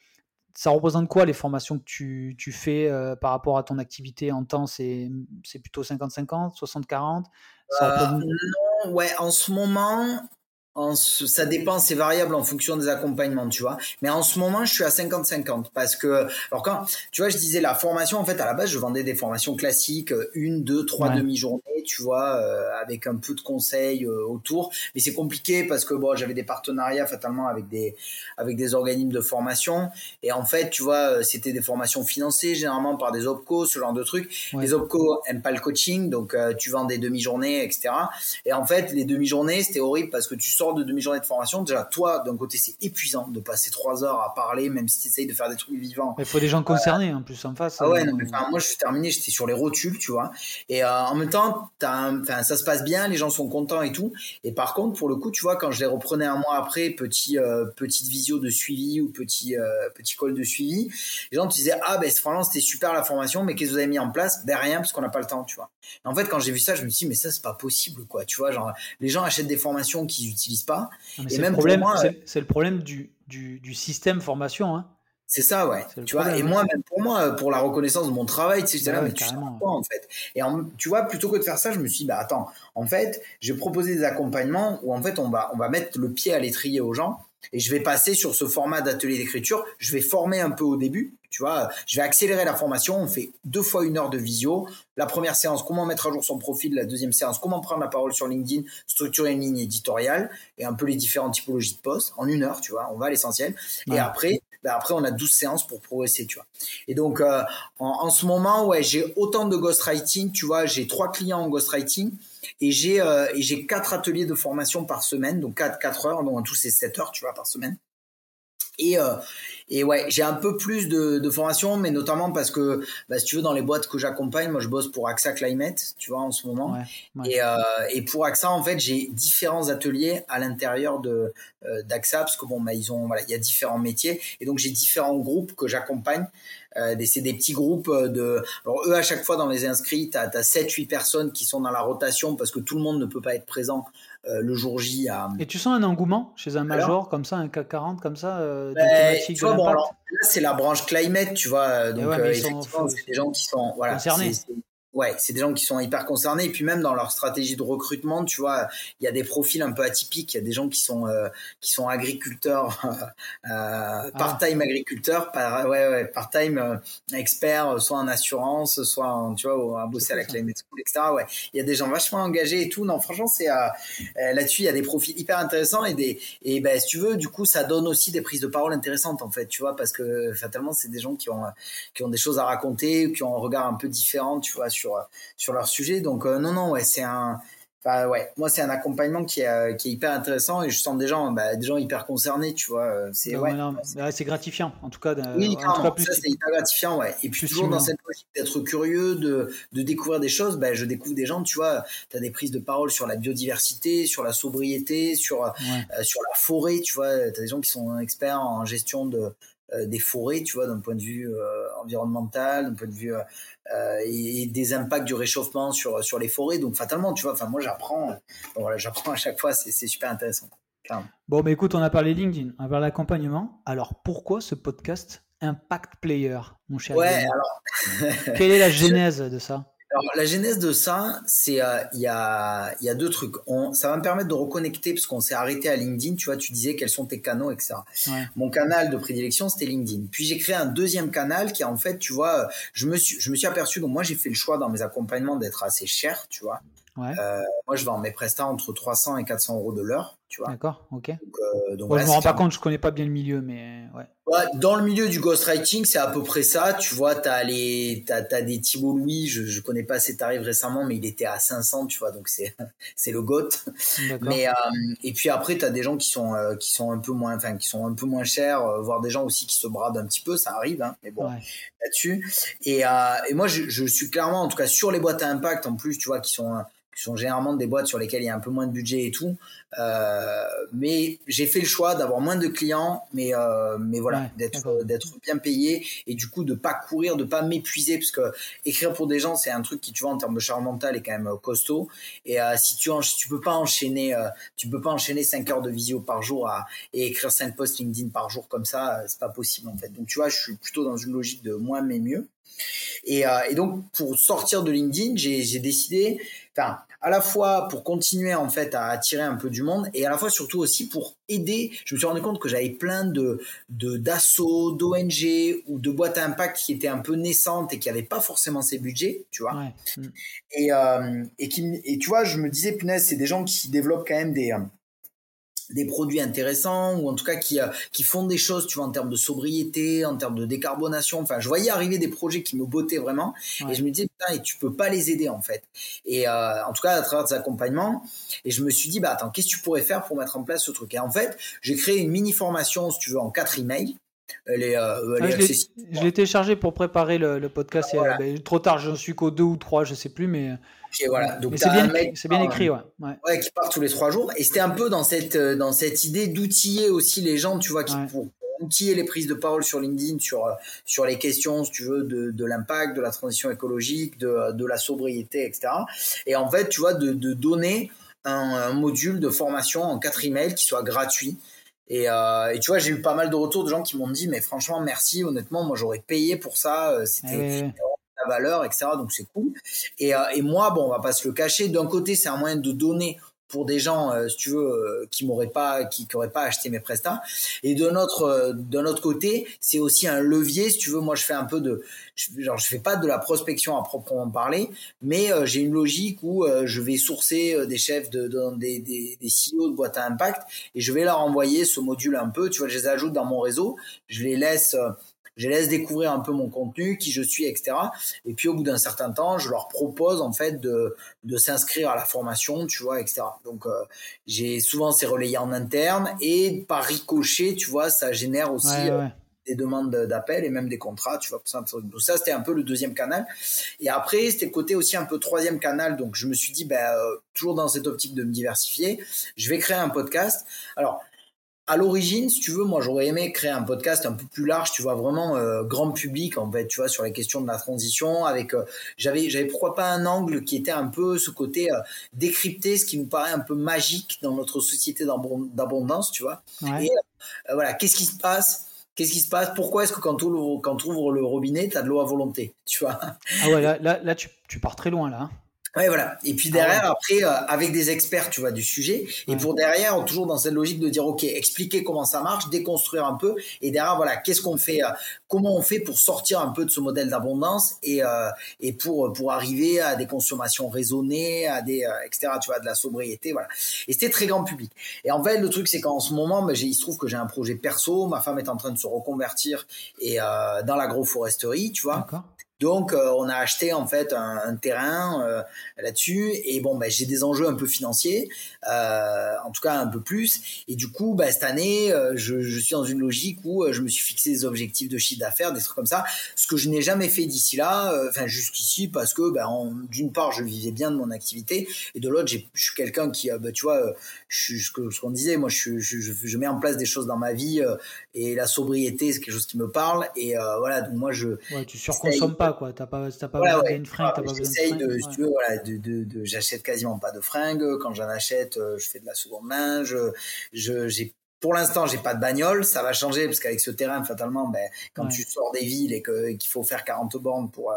ça représente quoi les formations que tu, tu fais par rapport à ton activité en temps? C'est plutôt 50-50, 60-40 Non, ouais, en ce moment, ça dépend, c'est variable en fonction des accompagnements, tu vois. Mais en ce moment, je suis à 50-50 parce que, alors quand, tu vois, je disais la formation, en fait, à la base, je vendais des formations classiques, euh, une, deux, trois demi-journées, tu vois, euh, avec un peu de conseils euh, autour. Mais c'est compliqué parce que, bon, j'avais des partenariats fatalement avec des, avec des organismes de formation. Et en fait, tu vois, c'était des formations financées généralement par des OPCO, ce genre de trucs. Les OPCO aiment pas le coaching, donc tu vends des demi-journées, etc. Et en fait, les demi-journées, c'était horrible parce que tu sors de demi-journée de formation, déjà, toi, d'un côté, c'est épuisant de passer trois heures à parler, même si tu essayes de faire des trucs vivants. Mais il faut des gens concernés, en plus, en face. Ah ouais, non, mais, moi, je suis terminé, j'étais sur les rotules, tu vois. Et euh, en même temps, as ça se passe bien, les gens sont contents et tout. Et par contre, pour le coup, tu vois, quand je les reprenais un mois après, petit, euh, petite visio de suivi ou petit, euh, petit call de suivi, les gens te disaient, ah, ben, franchement, c'était super la formation, mais qu'est-ce que vous avez mis en place? Ben, rien, parce qu'on n'a pas le temps, tu vois. en fait, quand j'ai vu ça, je me suis dit, mais ça, c'est pas possible, quoi. Tu vois, genre, les gens achètent des formations qu'ils pas. Et même problème, c'est le problème du, du, système formation. Hein. C'est ça, ouais. Tu vois, et moi, même pour moi, pour la reconnaissance de mon travail, tu sais, là, mais tu sais pas, en fait. Et tu vois, plutôt que de faire ça, je me suis dit, bah attends, en fait, j'ai proposé des accompagnements où en fait, on va, on va mettre le pied à l'étrier aux gens et je vais passer sur ce format d'atelier d'écriture. Je vais former un peu au début, tu vois. Je vais accélérer la formation. On fait deux fois une heure de visio. La première séance, comment mettre à jour son profil. La deuxième séance, comment prendre la parole sur LinkedIn, structurer une ligne éditoriale et un peu les différentes typologies de postes en une heure, tu vois. On va à l'essentiel. Et après, ben après, on a 12 séances pour progresser, tu vois. Et donc, euh, en, en, ce moment, ouais, j'ai autant de ghostwriting, tu vois. J'ai trois clients en ghostwriting et j'ai euh, j'ai quatre ateliers de formation par semaine, donc quatre quatre heures, donc en tout c'est 7 heures, tu vois, par semaine. Et euh, et ouais, j'ai un peu plus de, de, formation, mais notamment parce que, bah, si tu veux, dans les boîtes que j'accompagne, moi je bosse pour AXA Climate, tu vois, en ce moment. Et, euh, et pour AXA, en fait, j'ai différents ateliers à l'intérieur de euh, d'AXA, parce que bon, bah, ils ont, voilà, il y a différents métiers, et donc j'ai différents groupes que j'accompagne. Euh, c'est des petits groupes de. Alors eux, à chaque fois dans les inscrits, tu as, as 7-8 personnes qui sont dans la rotation parce que tout le monde ne peut pas être présent euh, le jour J. À... Et tu sens un engouement chez un major comme ça, un CAC 40 comme ça, euh, ben, tu vois, bon, alors, Là, c'est la branche climate, tu vois. Donc, ouais, euh, effectivement, c'est des gens qui sont voilà, concernés. Ouais, c'est des gens qui sont hyper concernés et puis même dans leur stratégie de recrutement, tu vois, il y a des profils un peu atypiques. Il y a des gens qui sont euh, qui sont agriculteurs, euh, ah. part-time agriculteurs, par, ouais, ouais, part-time euh, experts, soit en assurance, soit en, tu vois, à bosser à la Climate School, etc. Ouais, il y a des gens vachement engagés et tout. Non, franchement, c'est euh, euh, là-dessus, il y a des profils hyper intéressants et des et ben si tu veux, du coup, ça donne aussi des prises de parole intéressantes en fait, tu vois, parce que fatalement, c'est des gens qui ont qui ont des choses à raconter, qui ont un regard un peu différent, tu vois sur sur leur sujet. Donc euh, non non ouais c'est un Enfin, ouais, moi c'est un accompagnement qui est, euh, qui est hyper intéressant et je sens des gens, bah, des gens hyper concernés, tu vois. Euh, c'est ouais, c'est gratifiant, en tout cas. Oui, en plus, ça c'est hyper gratifiant, ouais. Et puis toujours dans cette logique d'être curieux, de, de découvrir des choses, bah, je découvre des gens, tu vois. Tu as des prises de parole sur la biodiversité, sur la sobriété, sur sur la forêt, tu vois. Tu as des gens qui sont experts en gestion de des forêts, tu vois, d'un point de vue environnemental, d'un point de vue euh, et, des impacts du réchauffement sur sur les forêts. Donc fatalement, tu vois, enfin moi j'apprends, voilà, j'apprends à chaque fois, c'est super intéressant. Bon, mais écoute, on a parlé LinkedIn, on a parlé d'accompagnement. Alors pourquoi ce podcast Impact Player, mon cher Ouais, alors. Quelle est la genèse de ça? Alors, la genèse de ça, c'est euh, il y, a, y a deux trucs. On, ça va me permettre de reconnecter parce qu'on s'est arrêté à LinkedIn. Tu vois, tu disais quels sont tes canaux, etc. Mon canal de prédilection, c'était LinkedIn. Puis j'ai créé un deuxième canal qui, en fait, tu vois, je me suis, je me suis aperçu. Donc moi, j'ai fait le choix dans mes accompagnements d'être assez cher, tu vois. Euh, moi, je vends mes prestats entre 300 et 400 euros de l'heure, tu vois. D'accord, ok. Donc, euh, donc je me rends pas compte, je connais pas bien le milieu, mais ouais. Dans le milieu du ghostwriting, c'est à peu près ça. Tu vois, t'as les, t'as, as des Thibault Louis. Je, je connais pas ses tarifs récemment, mais il était à 500, tu vois. Donc c'est, le goth. Mais euh, et puis après, t'as des gens qui sont, euh, qui sont un peu moins, enfin, qui sont un peu moins chers, euh, voire des gens aussi qui se bradent un petit peu. Ça arrive, hein. Mais bon, là-dessus. Et, et moi, je, je suis clairement, en tout cas, sur les boîtes à impact, en plus, tu vois, qui sont qui sont généralement des boîtes sur lesquelles il y a un peu moins de budget et tout. Euh, mais j'ai fait le choix d'avoir moins de clients, mais euh, mais voilà, d'être d'être bien payé et du coup de pas courir, de pas m'épuiser parce que écrire pour des gens c'est un truc qui tu vois en termes de charge mentale est quand même euh, costaud. Et euh, si tu tu peux pas enchaîner, euh, tu peux pas enchaîner 5 heures de visio par jour à, et écrire 5 posts LinkedIn par jour comme ça, c'est pas possible en fait. Donc tu vois, je suis plutôt dans une logique de moins mais mieux. Et, euh, et, donc pour sortir de LinkedIn, j'ai décidé, enfin à la fois pour continuer en fait à attirer un peu du monde et à la fois surtout aussi pour aider. Je me suis rendu compte que j'avais plein de d'assauts, d'ONG ou de boîtes à impact qui étaient un peu naissantes et qui n'avaient pas forcément ces budgets, tu vois. Et, euh, et qui et tu vois, je me disais punaise, c'est des gens qui développent quand même des des produits intéressants ou en tout cas qui, euh, qui font des choses, tu vois, en termes de sobriété, en termes de décarbonation. Enfin, je voyais arriver des projets qui me bottaient vraiment et je me disais, putain, et tu peux pas les aider en fait. Et euh, en tout cas, à travers des accompagnements. Et je me suis dit, bah attends, qu'est-ce que tu pourrais faire pour mettre en place ce truc? Et en fait, j'ai créé une mini formation, si tu veux, en quatre emails. Elle est, euh, elle ah, je l'ai téléchargé pour préparer le, podcast. Ah, ben, trop tard, j'en suis qu'au deux ou trois, je sais plus, mais voilà. Donc c'est bien, écrit, ouais. ouais. qui part tous les trois jours. Et c'était un peu dans cette euh, dans cette idée d'outiller aussi les gens, tu vois, qui pour outiller les prises de parole sur LinkedIn sur euh, sur les questions, si tu veux, de, de l'impact, de la transition écologique, de, de la sobriété, etc. Et en fait, tu vois, de, de donner un, module de formation en quatre emails qui soit gratuit. Et, euh, et, tu vois, j'ai eu pas mal de retours de gens qui m'ont dit, mais franchement, merci, honnêtement, moi j'aurais payé pour ça. C'était valeur, etc. Donc c'est cool. Et, euh, et, moi, bon, on va pas se le cacher. D'un côté, c'est un moyen de donner pour des gens, si tu veux, qui m'auraient pas, qui n'auraient pas acheté mes prestats. Et de notre, de notre côté, c'est aussi un levier. Si tu veux, moi, je fais un peu de, genre, je fais pas de la prospection à proprement parler, mais j'ai une logique où je vais sourcer des chefs de, des, des, des CEO de boîte à impact et je vais leur envoyer ce module un peu. Tu vois, je les ajoute dans mon réseau, je les laisse je laisse découvrir un peu mon contenu, qui je suis, etc. Et puis au bout d'un certain temps, je leur propose en fait de, de s'inscrire à la formation, tu vois, etc. Donc euh, j'ai souvent c'est relayé en interne et par ricochet, tu vois, ça génère aussi euh, des demandes d'appel et même des contrats, tu vois. Donc ça c'était un peu le deuxième canal. Et après c'était le côté aussi un peu troisième canal. Donc je me suis dit, ben, euh, toujours dans cette optique de me diversifier, je vais créer un podcast. Alors à l'origine, si tu veux, moi j'aurais aimé créer un podcast un peu plus large, tu vois, vraiment euh, grand public en fait, tu vois, sur les questions de la transition. Avec, euh, j'avais, j'avais pourquoi pas un angle qui était un peu ce côté euh, décrypter ce qui nous paraît un peu magique dans notre société d'abondance, tu vois. Et voilà, qu'est-ce qui se passe? Qu'est-ce qui se passe? Pourquoi est-ce que quand tu ouvres, quand ouvres le robinet, tu as de l'eau à volonté Tu vois? Ah ouais, là, là, tu, tu, pars très loin là. Ouais, voilà. Et puis derrière, ah après, euh, avec des experts, tu vois, du sujet. Et pour derrière, toujours dans cette logique de dire, OK, expliquer comment ça marche, déconstruire un peu. Et derrière, voilà, qu'est-ce qu'on fait, euh, comment on fait pour sortir un peu de ce modèle d'abondance et, euh, et pour, pour arriver à des consommations raisonnées, à des, etc., tu vois, de la sobriété, voilà. Et c'était très grand public. Et en fait, le truc, c'est qu'en ce moment, ben, il se trouve que j'ai un projet perso. Ma femme est en train de se reconvertir et dans l'agroforesterie, tu vois. Donc, euh, on a acheté en fait un, terrain euh, là-dessus. Et bon, ben, j'ai des enjeux un peu financiers, euh, en tout cas un peu plus. Et du coup, ben, cette année, je, je, suis dans une logique où je me suis fixé des objectifs de chiffre d'affaires, des trucs comme ça. Ce que je n'ai jamais fait d'ici là, enfin jusqu'ici, parce que ben, d'une part, je vivais bien de mon activité, et de l'autre, je suis quelqu'un qui, ben, tu vois, je, ce qu'on disait, moi, je, je, je, mets en place des choses dans ma vie, et la sobriété, c'est quelque chose qui me parle. Et voilà, donc moi, je. Ouais, tu surconsommes pas quoi. T'as pas, t'as pas voilà, besoin fringue. J'essaye de, si tu veux, voilà, de, de, de j'achète quasiment pas de fringues. Quand j'en achète, euh, je fais de la seconde main. Je, j'ai pour l'instant, j'ai pas de bagnole, ça va changer parce qu'avec ce terrain, fatalement, ben, quand tu sors des villes et qu'il faut faire 40 bornes pour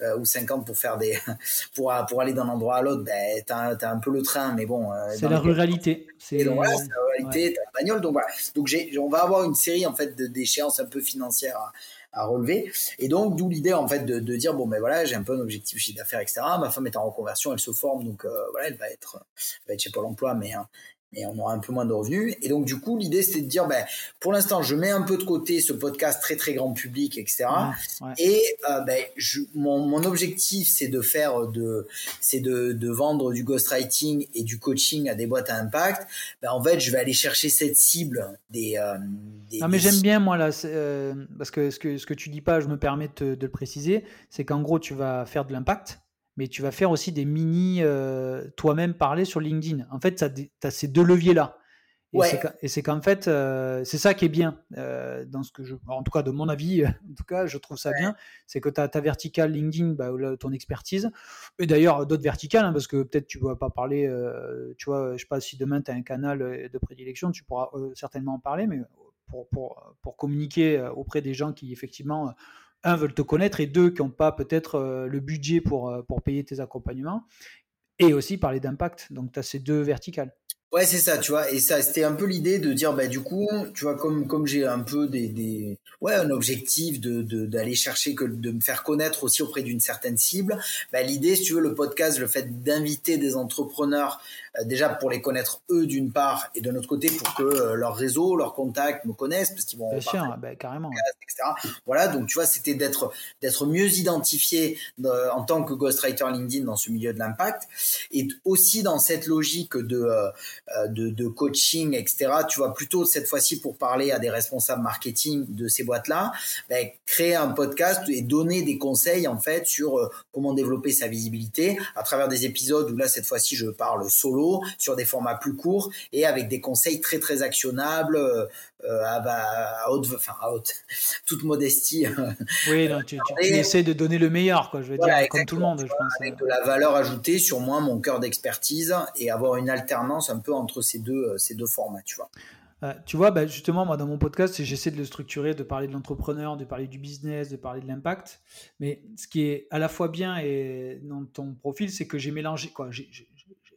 euh, ou 50 pour faire des pour pour aller d'un endroit à l'autre, ben t'as as un peu le train, mais bon. Euh, c'est la ruralité. C'est la ruralité, t'as la bagnole, donc voilà. Donc j'ai, on va avoir une série en fait d'échéances un peu financières à relever. Et donc, d'où l'idée, en fait, de, dire, bon, ben voilà, j'ai un peu un objectif chiffre d'affaires, etc. Ma femme est en reconversion, elle se forme, donc euh, voilà, elle va être, elle va être chez Pôle emploi, mais hein, et on aura un peu moins de revenus. Et donc, du coup, l'idée, c'était de dire, ben, pour l'instant, je mets un peu de côté ce podcast très, très grand public, etc. Et euh, ben, je, mon, mon, objectif, c'est de faire de, c'est de, de, vendre du ghostwriting et du coaching à des boîtes à impact. Ben, en fait, je vais aller chercher cette cible des. Euh, des non, mais j'aime bien, moi, là, euh, parce que ce, que ce que tu dis pas, je me permets de, de le préciser, c'est qu'en gros, tu vas faire de l'impact mais tu vas faire aussi des mini euh, toi-même parler sur LinkedIn. En fait, tu as, ces deux leviers-là. Et c'est qu'en fait, euh, c'est ça qui est bien, euh, dans ce que je, en tout cas de mon avis, en tout cas, je trouve ça bien, c'est que tu as ta verticale LinkedIn, bah, ton expertise, et d'ailleurs d'autres verticales, hein, parce que peut-être tu ne vas pas parler, tu vois, je sais pas si demain tu as un canal de prédilection, tu pourras certainement en parler, mais pour, pour, pour communiquer auprès des gens qui effectivement un, veulent te connaître et deux, qui n'ont pas peut-être euh, le budget pour, euh, pour payer tes accompagnements. Et aussi parler d'impact. Donc, tu as ces deux verticales. Ouais, c'est ça, tu vois. Et ça, c'était un peu l'idée de dire, bah, du coup, tu vois, comme, comme j'ai un peu des, des, ouais, un objectif de, d'aller chercher que, de me faire connaître aussi auprès d'une certaine cible, bah, l'idée, si tu veux, le podcast, le fait d'inviter des entrepreneurs, euh, déjà pour les connaître eux d'une part, et de notre côté pour que euh, leur réseau, leurs contacts me connaissent, parce qu'ils vont. Bien sûr, bah, carrément. Etc. Voilà, donc tu vois, c'était d'être, d'être mieux identifié euh, en tant que ghostwriter LinkedIn dans ce milieu de l'impact, et aussi dans cette logique de, euh, de, de, coaching, etc. Tu vois, plutôt cette fois-ci pour parler à des responsables marketing de ces boîtes-là, ben, créer un podcast et donner des conseils en fait sur euh, comment développer sa visibilité à travers des épisodes où là cette fois-ci je parle solo sur des formats plus courts et avec des conseils très très actionnables euh, à, haute, enfin à haute, toute modestie. Oui, tu, tu, essaies de donner le meilleur, quoi. Je veux dire, comme tout le monde, je pense. Avec de la valeur ajoutée sur moi, mon cœur d'expertise et avoir une alternance un peu entre ces deux, euh, ces deux formats, tu vois. Euh, tu vois, bah, justement, moi, dans mon podcast, j'essaie de le structurer, de parler de l'entrepreneur, de parler du business, de parler de l'impact. Mais ce qui est à la fois bien et dans ton profil, c'est que j'ai mélangé, quoi.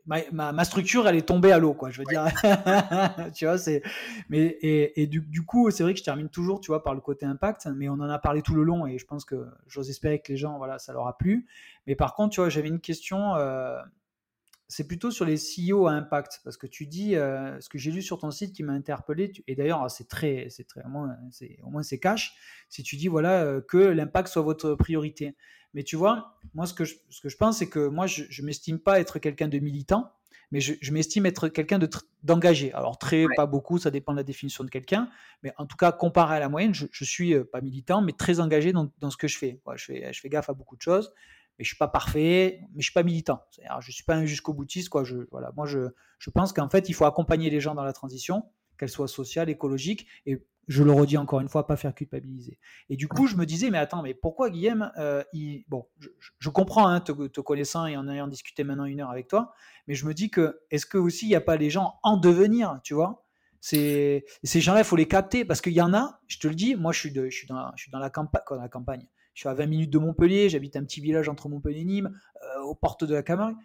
Ma, structure, elle est tombée à l'eau, quoi. Je veux dire, tu vois, c'est. Mais et, du, du, coup, c'est vrai que je termine toujours, tu vois, par le côté impact. Mais on en a parlé tout le long et je pense que j'ose espérer que les gens, voilà, ça leur a plu. Mais par contre, tu vois, j'avais une question. Euh, c'est plutôt sur les CEO à impact parce que tu dis euh, ce que j'ai lu sur ton site qui m'a interpellé et d'ailleurs c'est très c'est très au moins c'est au moins c'est cash si tu dis voilà euh, que l'impact soit votre priorité mais tu vois moi ce que je, ce que je pense c'est que moi je, je m'estime pas être quelqu'un de militant mais je, m'estime être quelqu'un de d'engagé alors très pas beaucoup ça dépend de la définition de quelqu'un mais en tout cas comparé à la moyenne je, je suis euh, pas militant mais très engagé dans, dans ce que je fais je fais je fais gaffe à beaucoup de choses mais je suis pas parfait, mais je suis pas militant. Je suis pas un jusqu'au boutiste, quoi. Je, voilà, moi, je, je pense qu'en fait, il faut accompagner les gens dans la transition, qu'elle soit sociale, écologique, et je le redis encore une fois, pas faire culpabiliser. Et du coup, je me disais, mais attends, mais pourquoi Guillaume, euh, bon, je, comprends, hein, te, te, connaissant et en ayant discuté maintenant une heure avec toi, mais je me dis que, est-ce que aussi, il n'y a pas les gens en devenir, tu vois? C'est ces gens-là, il faut les capter parce qu'il y en a. Je te le dis, moi, je suis, de, je suis dans, je suis dans la, campagne, dans la campagne. Je suis à 20 minutes de Montpellier, j'habite un petit village entre Montpellier et Nîmes, euh, aux portes de la Camargue.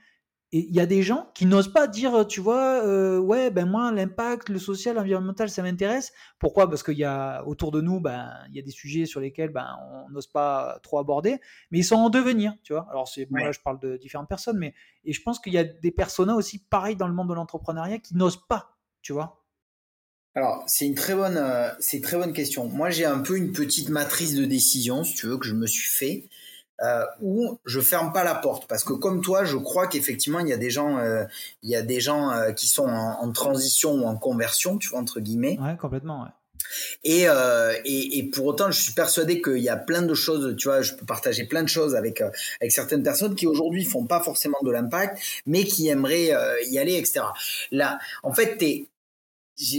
Et il y a des gens qui n'osent pas dire, tu vois, euh, ouais, ben moi, l'impact, le social, l'environnemental, ça m'intéresse. Pourquoi? Parce qu'il y a autour de nous, ben, il y a des sujets sur lesquels ben, on n'ose pas trop aborder, mais ils sont en devenir, tu vois. Alors, c'est, moi, je parle de différentes personnes, mais et je pense qu'il y a des personas aussi pareils dans le monde de l'entrepreneuriat qui n'osent pas, tu vois. Alors, c'est une très bonne, euh, c'est une très bonne question. Moi, j'ai un peu une petite matrice de décision, si tu veux, que je me suis fait, euh, où je ferme pas la porte, parce que comme toi, je crois qu'effectivement, il y a des gens, euh, il y a des gens euh, qui sont en, transition ou en conversion, tu vois, entre guillemets. Ouais, complètement. Ouais. Et, euh, et, et, pour autant, je suis persuadé qu'il y a plein de choses, tu vois, je peux partager plein de choses avec, avec certaines personnes qui aujourd'hui font pas forcément de l'impact, mais qui aimeraient y aller, etc. Là, en fait,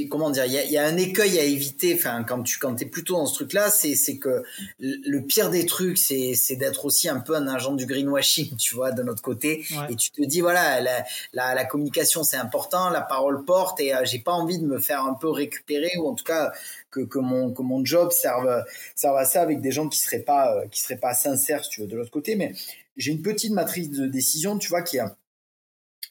comment dire, il y a, un écueil à éviter. Enfin, quand tu quand es plutôt dans ce truc-là, c'est c'est que le pire des trucs, c'est c'est d'être aussi un peu un agent du greenwashing, tu vois, de notre côté. Et tu te dis voilà, la la, la communication c'est important, la parole porte, et euh, j'ai pas envie de me faire un peu récupérer ou en tout cas que que mon que mon job serve serve à ça avec des gens qui seraient pas euh, qui seraient pas sincères, si tu veux, de l'autre côté. Mais j'ai une petite matrice de décision, tu vois, qui a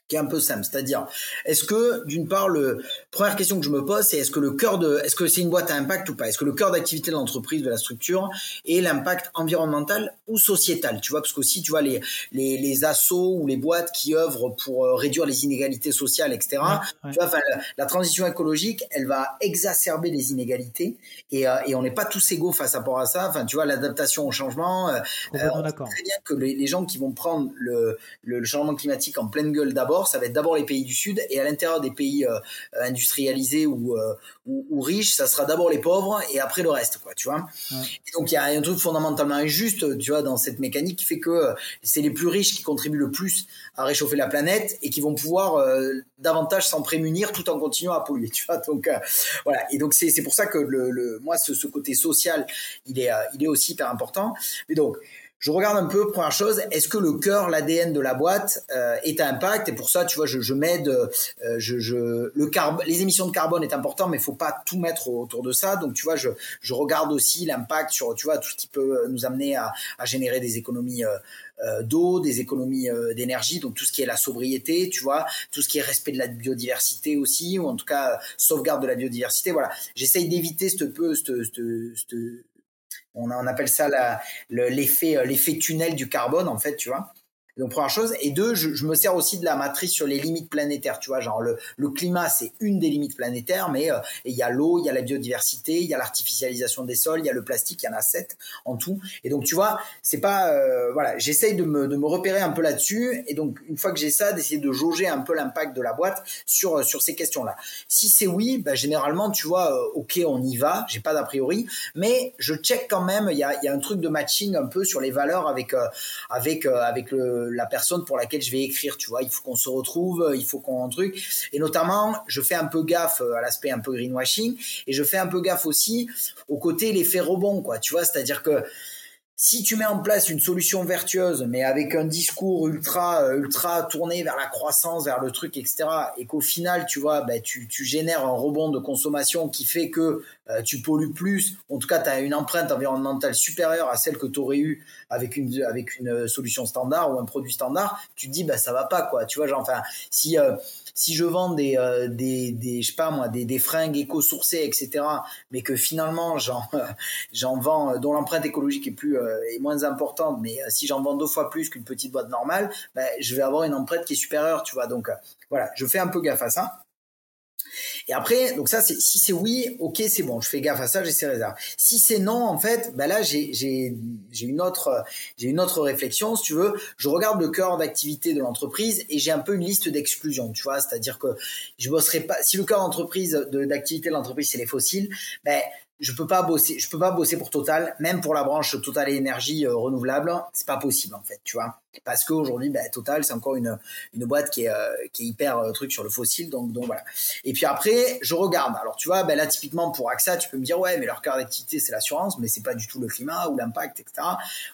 qui est un peu simple. C'est-à-dire, est-ce que, d'une part, le première question que je me pose, c'est est-ce que le cœur de, est-ce que c'est une boîte à impact ou pas? Est-ce que le cœur d'activité de l'entreprise, de la structure, est l'impact environnemental ou sociétal? Tu vois, parce que si tu vois les les, les assos ou les boîtes qui œuvrent pour euh, réduire les inégalités sociales, etc. Tu vois, la, transition écologique, elle va exacerber les inégalités et, euh, et on n'est pas tous égaux face à rapport à ça. Enfin, tu vois, l'adaptation au changement. Euh, euh on très bien que les, les, gens qui vont prendre le, le changement climatique en pleine gueule d'abord ça va être d'abord les pays du Sud, et à l'intérieur des pays euh, industrialisés euh, ou, ou, riches, ça sera d'abord les pauvres et après le reste, quoi, tu vois. donc il y a un truc fondamentalement injuste, tu vois, dans cette mécanique qui fait que euh, c'est les plus riches qui contribuent le plus à réchauffer la planète et qui vont pouvoir davantage s'en prémunir tout en continuant à polluer, tu vois. Donc voilà. Et donc c'est pour ça que le, le moi ce, ce, côté social, il est il est aussi hyper important. Mais donc je regarde un peu, première chose, est-ce que le cœur, l'ADN de la boîte euh, est à impact? Et pour ça, tu vois, je, je m'aide. Euh, je, je, le les émissions de carbone est important, mais il faut pas tout mettre autour de ça. Donc, tu vois, je, je regarde aussi l'impact sur, tu vois, tout ce qui peut nous amener à, à générer des économies euh, euh d'eau, des économies d'énergie, donc tout ce qui est la sobriété, tu vois, tout ce qui est respect de la biodiversité aussi, ou en tout cas sauvegarde de la biodiversité. Voilà, j'essaye d'éviter ce peu, cette, cette, cette on, appelle ça l'effet euh, l'effet tunnel du carbone en fait, tu vois. Donc première chose. Et deux, je, me sers aussi de la matrice sur les limites planétaires. Tu vois, genre le, le climat, c'est une des limites planétaires, mais euh, il y a l'eau, il y a la biodiversité, il y a l'artificialisation des sols, il y a le plastique, il y en a sept en tout. Et donc tu vois, c'est pas euh, voilà, j'essaye de me, de me repérer un peu là-dessus. Et donc une fois que j'ai ça, d'essayer de jauger un peu l'impact de la boîte sur sur ces questions-là. Si c'est oui, bah, généralement tu vois, euh, ok, on y va. J'ai pas d'a priori, mais je check quand même. Il y a, y a un truc de matching un peu sur les valeurs avec avec avec le la personne pour laquelle je vais écrire, tu vois. Il faut qu'on se retrouve, il faut qu'on truc. Et notamment, je fais un peu gaffe euh, à l'aspect un peu greenwashing et je fais un peu gaffe aussi au côté l'effet rebond, quoi. Tu vois, c'est-à-dire que si tu mets en place une solution vertueuse, mais avec un discours ultra, euh, ultra tourné vers la croissance, vers le truc, etc., et qu'au final, tu vois, ben, tu, génères un rebond de consommation qui fait que euh, tu pollues plus, en tout cas, tu as une empreinte environnementale supérieure à celle que tu aurais eu avec une, une solution standard ou un produit standard, tu te dis, bah, ça va pas, quoi. Tu vois, genre, enfin, si, euh, si je vends des, euh, des, des, je sais pas moi, des, des fringues éco-sourcées, etc., mais que finalement j'en, j'en vends, euh, dont l'empreinte écologique est plus euh, est moins importante, mais si j'en vends deux fois plus qu'une petite boîte normale, ben, je vais avoir une empreinte qui est supérieure, tu vois. Donc voilà, je fais un peu gaffe à ça. Et après, donc ça, c'est si c'est oui, ok, c'est bon, je fais gaffe à ça, j'ai ces réserves. Si c'est non, en fait, ben là, j'ai une autre j'ai une autre réflexion, si tu veux. Je regarde le cœur d'activité de l'entreprise et j'ai un peu une liste d'exclusion, tu vois. C'est-à-dire que je bosserai pas. Si le cœur d'entreprise d'activité de l'entreprise c'est les fossiles, ben je peux pas bosser, je peux pas bosser pour Total, même pour la branche Total énergie euh, renouvelable, c'est pas possible en fait, tu vois parce qu'aujourd'hui, bah, Total, c'est encore une, une boîte qui est, euh, qui est hyper euh, truc sur le fossile, donc, donc voilà. Et puis après, je regarde. Alors tu vois, bah, là typiquement pour AXA, tu peux me dire ouais, mais leur cœur d'activité c'est l'assurance, mais c'est pas du tout le climat ou l'impact, etc.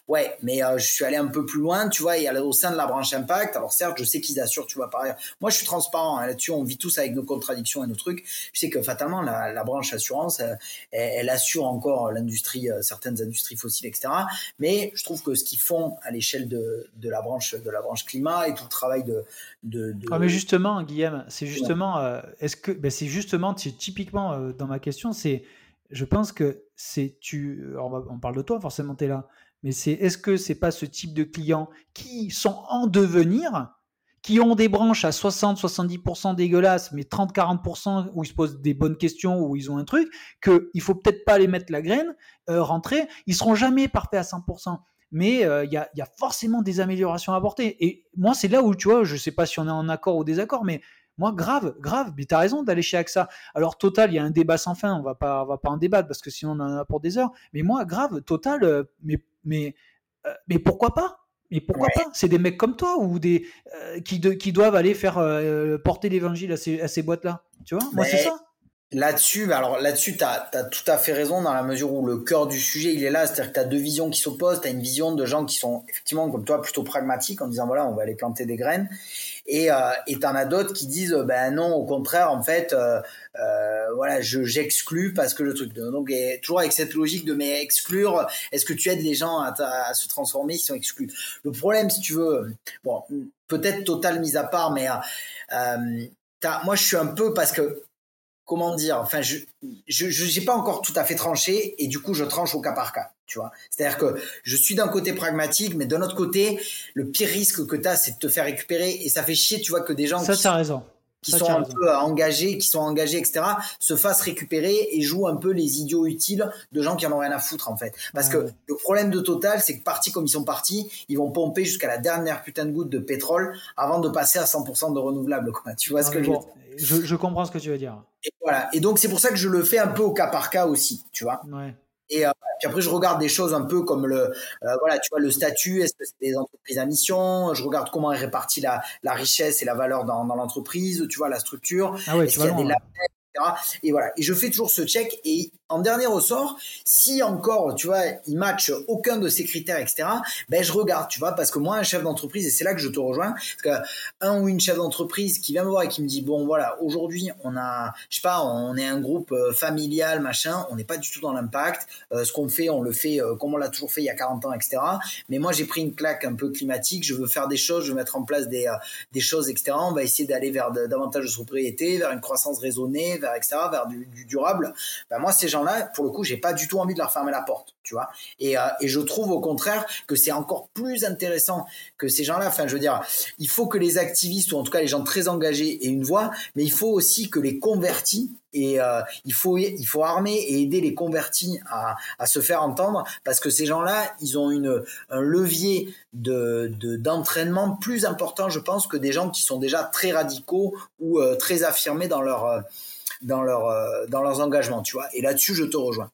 Ouais, mais euh, je suis allé un peu plus loin, tu vois, et au sein de la branche impact. Alors certes, je sais qu'ils assurent, tu vois, par ailleurs. Moi, je suis transparent hein, là-dessus. On vit tous avec nos contradictions et nos trucs. Je sais que fatalement, la, la branche assurance, elle, elle assure encore l'industrie, certaines industries fossiles, etc. Mais je trouve que ce qu'ils font à l'échelle de, de la branche de la branche climat et tout le travail de. de, ah, mais justement, Guillaume, c'est justement, euh, est-ce que, ben c'est justement, typiquement euh, dans ma question, c'est, je pense que c'est tu, on, on parle de toi, forcément, tu es là, mais c'est, est-ce que c'est pas ce type de clients qui sont en devenir? Qui ont des branches à 60-70% dégueulasses, mais 30-40% où ils se posent des bonnes questions, où ils ont un truc, qu'il faut peut-être pas les mettre la graine, euh, rentrer, ils seront jamais parfaits à 100% mais euh, il y, a, forcément des améliorations à apporter. Et moi, c'est là où, tu vois, je sais pas si on est en accord ou désaccord, mais moi, grave, grave, mais tu as raison d'aller chez AXA. Alors, Total, il y a un débat sans fin, on va pas, on va pas en débattre parce que sinon on en a pour des heures. Mais moi, grave, Total, euh, mais, mais, mais pourquoi pas? Mais pourquoi pas? C'est des mecs comme toi ou des qui, qui doivent aller faire porter l'évangile à ces, à ces boîtes-là. Tu vois? Moi, c'est ça. Là-dessus, bah, alors là-dessus, tu as, tout à fait raison dans la mesure où le cœur du sujet, il est là. C'est-à-dire que tu as deux visions qui s'opposent. Tu as une vision de gens qui sont effectivement, comme toi, plutôt pragmatiques en disant, voilà, on va aller planter des graines. Et euh, tu en as d'autres qui disent, ben non, au contraire, en fait, euh, euh, voilà, je j'exclus parce que le truc. De, donc, et, toujours avec cette logique de, mais exclure, est-ce que tu aides les gens à, à se transformer s'ils sont exclus? Le problème, si tu veux, bon, peut-être total mise à part, mais euh, moi, je suis un peu parce que comment dire, enfin, je, je, n'ai pas encore tout à fait tranché et du coup, je tranche au cas par cas, tu vois. C'est-à-dire que je suis d'un côté pragmatique, mais d'un autre côté, le pire risque que tu as, c'est de te faire récupérer et ça fait chier, tu vois, que des gens. Ça, tu as raison qui sont un peu engagés, qui sont engagés, etc., se fassent récupérer et jouent un peu les idiots utiles de gens qui en ont rien à foutre en fait. Parce que le problème de Total, c'est que partis comme ils sont partis, ils vont pomper jusqu'à la dernière putain de goutte de pétrole avant de passer à 100% de renouvelable. Quoi. Tu vois ce que je, je, je comprends ce que tu veux dire. Et voilà. Et donc c'est pour ça que je le fais un peu au cas par cas aussi, tu vois. Ouais. Et euh, puis après, je regarde des choses un peu comme le, euh, voilà, tu vois, le statut. Est-ce que c'est des entreprises à mission? Je regarde comment est répartie la, la richesse et la valeur dans, dans l'entreprise. Tu vois, la structure. Ah ouais, tu vois, des Et voilà. Et je fais toujours ce check. Et en dernier ressort, si encore, tu vois, il match aucun de ces critères, etc., ben, je regarde, tu vois, parce que moi, un chef d'entreprise, et c'est là que je te rejoins, parce que un ou une chef d'entreprise qui vient me voir et qui me dit, bon, voilà, aujourd'hui, on a, je sais pas, on est un groupe euh, familial, machin, on n'est pas du tout dans l'impact, euh, ce qu'on fait, on le fait euh, comme on l'a toujours fait il y a 40 ans, etc., mais moi, j'ai pris une claque un peu climatique, je veux faire des choses, je veux mettre en place des, des choses, etc., on va essayer d'aller vers davantage de sobriété, vers une croissance raisonnée, vers, etc., vers du, durable, ben, moi, ces gens là pour le coup, j'ai pas du tout envie de leur fermer la porte, tu vois. Et, euh, et je trouve au contraire que c'est encore plus intéressant que ces gens-là. Enfin, je veux dire, il faut que les activistes ou en tout cas les gens très engagés aient une voix, mais il faut aussi que les convertis et euh, il faut il faut armer et aider les convertis à, à se faire entendre parce que ces gens-là ils ont une un levier de d'entraînement plus important je pense que des gens qui sont déjà très radicaux ou euh, très affirmés dans leur dans, leur, euh, dans leurs engagements, tu vois. Et là-dessus, je te rejoins.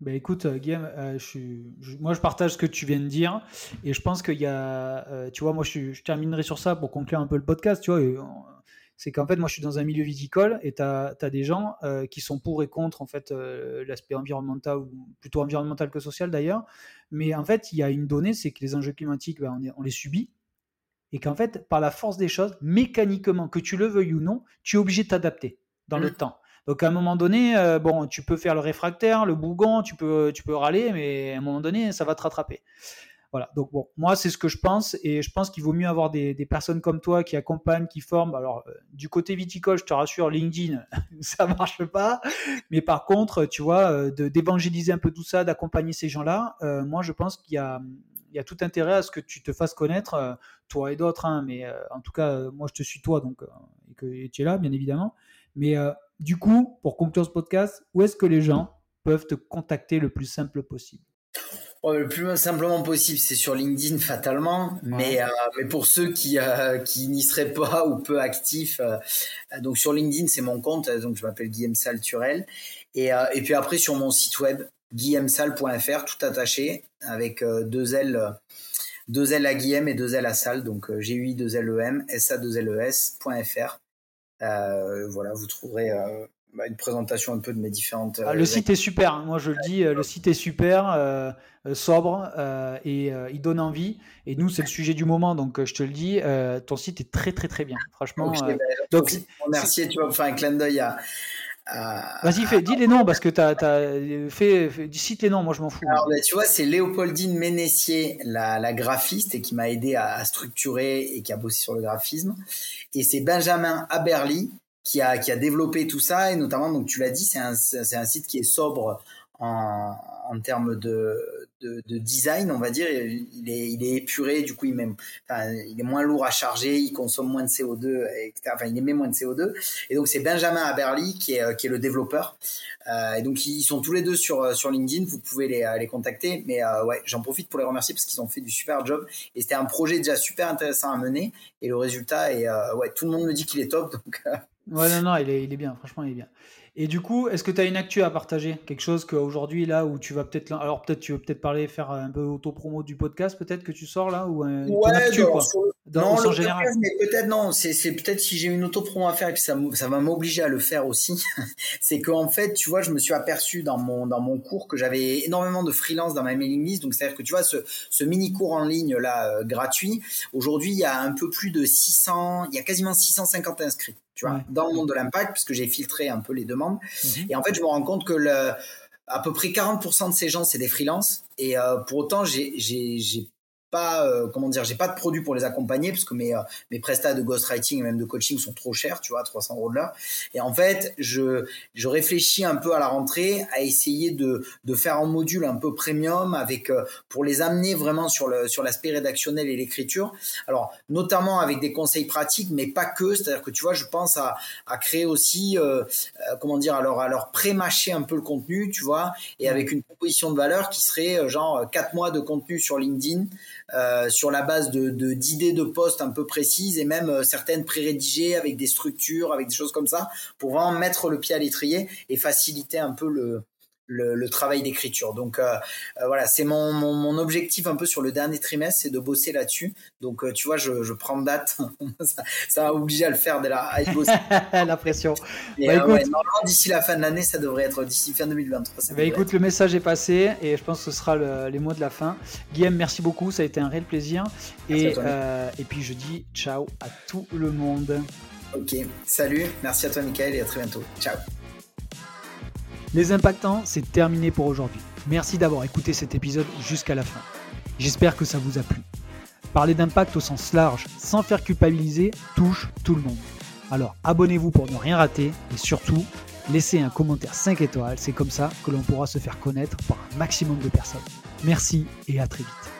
Ben écoute, euh, Guillaume, euh, je suis, moi je partage ce que tu viens de dire et je pense qu'il y a, tu vois, moi je, je, terminerai sur ça pour conclure un peu le podcast, tu vois. C'est qu'en fait, moi, je suis dans un milieu viticole et tu as, des gens euh, qui sont pour et contre en fait l'aspect environnemental, ou plutôt environnemental que social d'ailleurs. Mais en fait, il y a une donnée, c'est que les enjeux climatiques, ben, on, on les subit. Et qu'en fait, par la force des choses, mécaniquement, que tu le veuilles ou non, tu es obligé de t'adapter dans le mmh. temps. Donc à un moment donné, euh, bon, tu peux faire le réfractaire, le bougon, tu peux, tu peux râler, mais à un moment donné, ça va te rattraper. Voilà, donc bon, moi c'est ce que je pense et je pense qu'il vaut mieux avoir des, personnes comme toi qui accompagnent, qui forment. Alors euh, du côté viticole, je te rassure, LinkedIn, ça marche pas, mais par contre, tu vois, euh, d'évangéliser un peu tout ça, d'accompagner ces gens-là, moi je pense qu'il y a, il y a tout intérêt à ce que tu te fasses connaître, toi et d'autres, hein, mais en tout cas, moi je te suis toi, donc et que tu es là, bien évidemment. Mais du coup, pour conclure ce podcast, où est-ce que les gens peuvent te contacter le plus simple possible? Le plus simplement possible, c'est sur LinkedIn fatalement, mais, euh, mais pour ceux qui, euh, qui n'y seraient pas ou peu actifs, euh, donc sur LinkedIn c'est mon compte, donc je m'appelle Guillaume Salturel, et, et puis après sur mon site web guillaumesal.fr, tout attaché avec deux L, deux L à Guillaume et deux L à Salle, donc G8 2 L E M S A 2 L E S.fr. voilà, vous trouverez bah, une présentation un peu de mes différentes. Ah, le site est super, hein. moi je le dis, le site est super. Euh, sobre euh, et euh, il donne envie. Et nous, c'est le sujet du moment, donc je te le dis, ton site est très très très bien. Franchement. donc, merci, tu vas faire un clin d'œil à. Vas-y, fais, dis les noms parce que tu as, fait, fait, cite les noms, moi je m'en fous. Alors, bah, tu vois, c'est Léopoldine Ménessier, la, la, graphiste, et qui m'a aidé à, structurer et qui a bossé sur le graphisme. Et c'est Benjamin Aberly qui a, qui a développé tout ça, et notamment, donc tu l'as dit, c'est un, un site qui est sobre en, en termes de, de, de, design, on va dire. Il est, épuré, du coup, il, met, enfin, il est moins lourd à charger, il consomme moins de CO2, etc. Enfin, il émet moins de CO2. Et donc, c'est Benjamin Aberly qui est, qui est le développeur. Euh, et donc, ils sont tous les deux sur, sur LinkedIn. Vous pouvez les, contacter. Mais euh, ouais, j'en profite pour les remercier parce qu'ils ont fait du super job. Et c'était un projet déjà super intéressant à mener. Et le résultat est, euh, ouais, tout le monde me dit qu'il est top. Donc, ouais, non, non, il est bien. Franchement, il est bien. Et du coup, est-ce que tu as une actu à partager? Quelque chose qu'aujourd'hui, là, où tu vas peut-être. Alors, peut-être, tu veux peut-être parler, faire un peu auto-promo du podcast, peut-être que tu sors là Ou un, ouais, actu, quoi? Non, le général. mais peut-être non. C'est, peut-être si j'ai une auto-promo à faire et que ça, ça va m'obliger à le faire aussi. c'est qu'en fait, tu vois, je me suis aperçu dans mon, dans mon cours que j'avais énormément de freelance dans ma mailing list. Donc, c'est-à-dire que tu vois, ce, ce mini-cours en ligne, là, euh, gratuit, aujourd'hui, il y a un peu plus de 600, il y a quasiment 650 inscrits tu vois, dans le monde de l'impact, puisque j'ai filtré un peu les demandes. Mhm. Et en fait, je me rends compte que le, à peu près 40% de ces gens, c'est des freelances. Et euh, pour autant, j'ai pas euh, comment dire j'ai pas de produit pour les accompagner parce que mes euh, mes prestats de ghostwriting et même de coaching sont trop chers tu vois 300 euros de l'heure. Et en fait je je réfléchis un peu à la rentrée à essayer de de faire un module un peu premium avec euh, pour les amener vraiment sur le sur l'aspect rédactionnel et l'écriture. Alors notamment avec des conseils pratiques mais pas que. C'est-à-dire que tu vois je pense à à créer aussi comment dire alors à leur pré-mâcher un peu le contenu tu vois et avec une proposition de valeur qui serait genre 4 mois de contenu sur LinkedIn euh, sur la base de d'idées de, postes un peu précises et même euh, certaines pré-rédigées avec des structures, avec des choses comme ça, pour vraiment mettre le pied à l'étrier et faciliter un peu le, le, travail d'écriture. Donc euh, euh, voilà, c'est mon, mon, objectif un peu sur le dernier trimestre, c'est de bosser là-dessus. Donc euh, tu vois, je, je prends date, ça, ça va obliger à le faire de la, la pression. bah, écoute, normalement d'ici la fin de l'année, ça devrait être d'ici fin 2023. Bah, écoute, le message est passé et je pense que ce sera les mots de la fin. Guillaume, merci beaucoup, ça a été un réel plaisir. Et, et puis je dis ciao à tout le monde. Ok, salut, merci à toi Michael et à très bientôt. Ciao. Les impactants, c'est terminé pour aujourd'hui. Merci d'avoir écouté cet épisode jusqu'à la fin. J'espère que ça vous a plu. Parler d'impact au sens large, sans faire culpabiliser, touche tout le monde. Alors abonnez-vous pour ne rien rater et surtout, laissez un commentaire 5 étoiles, c'est comme ça que l'on pourra se faire connaître par un maximum de personnes. Merci et à très vite.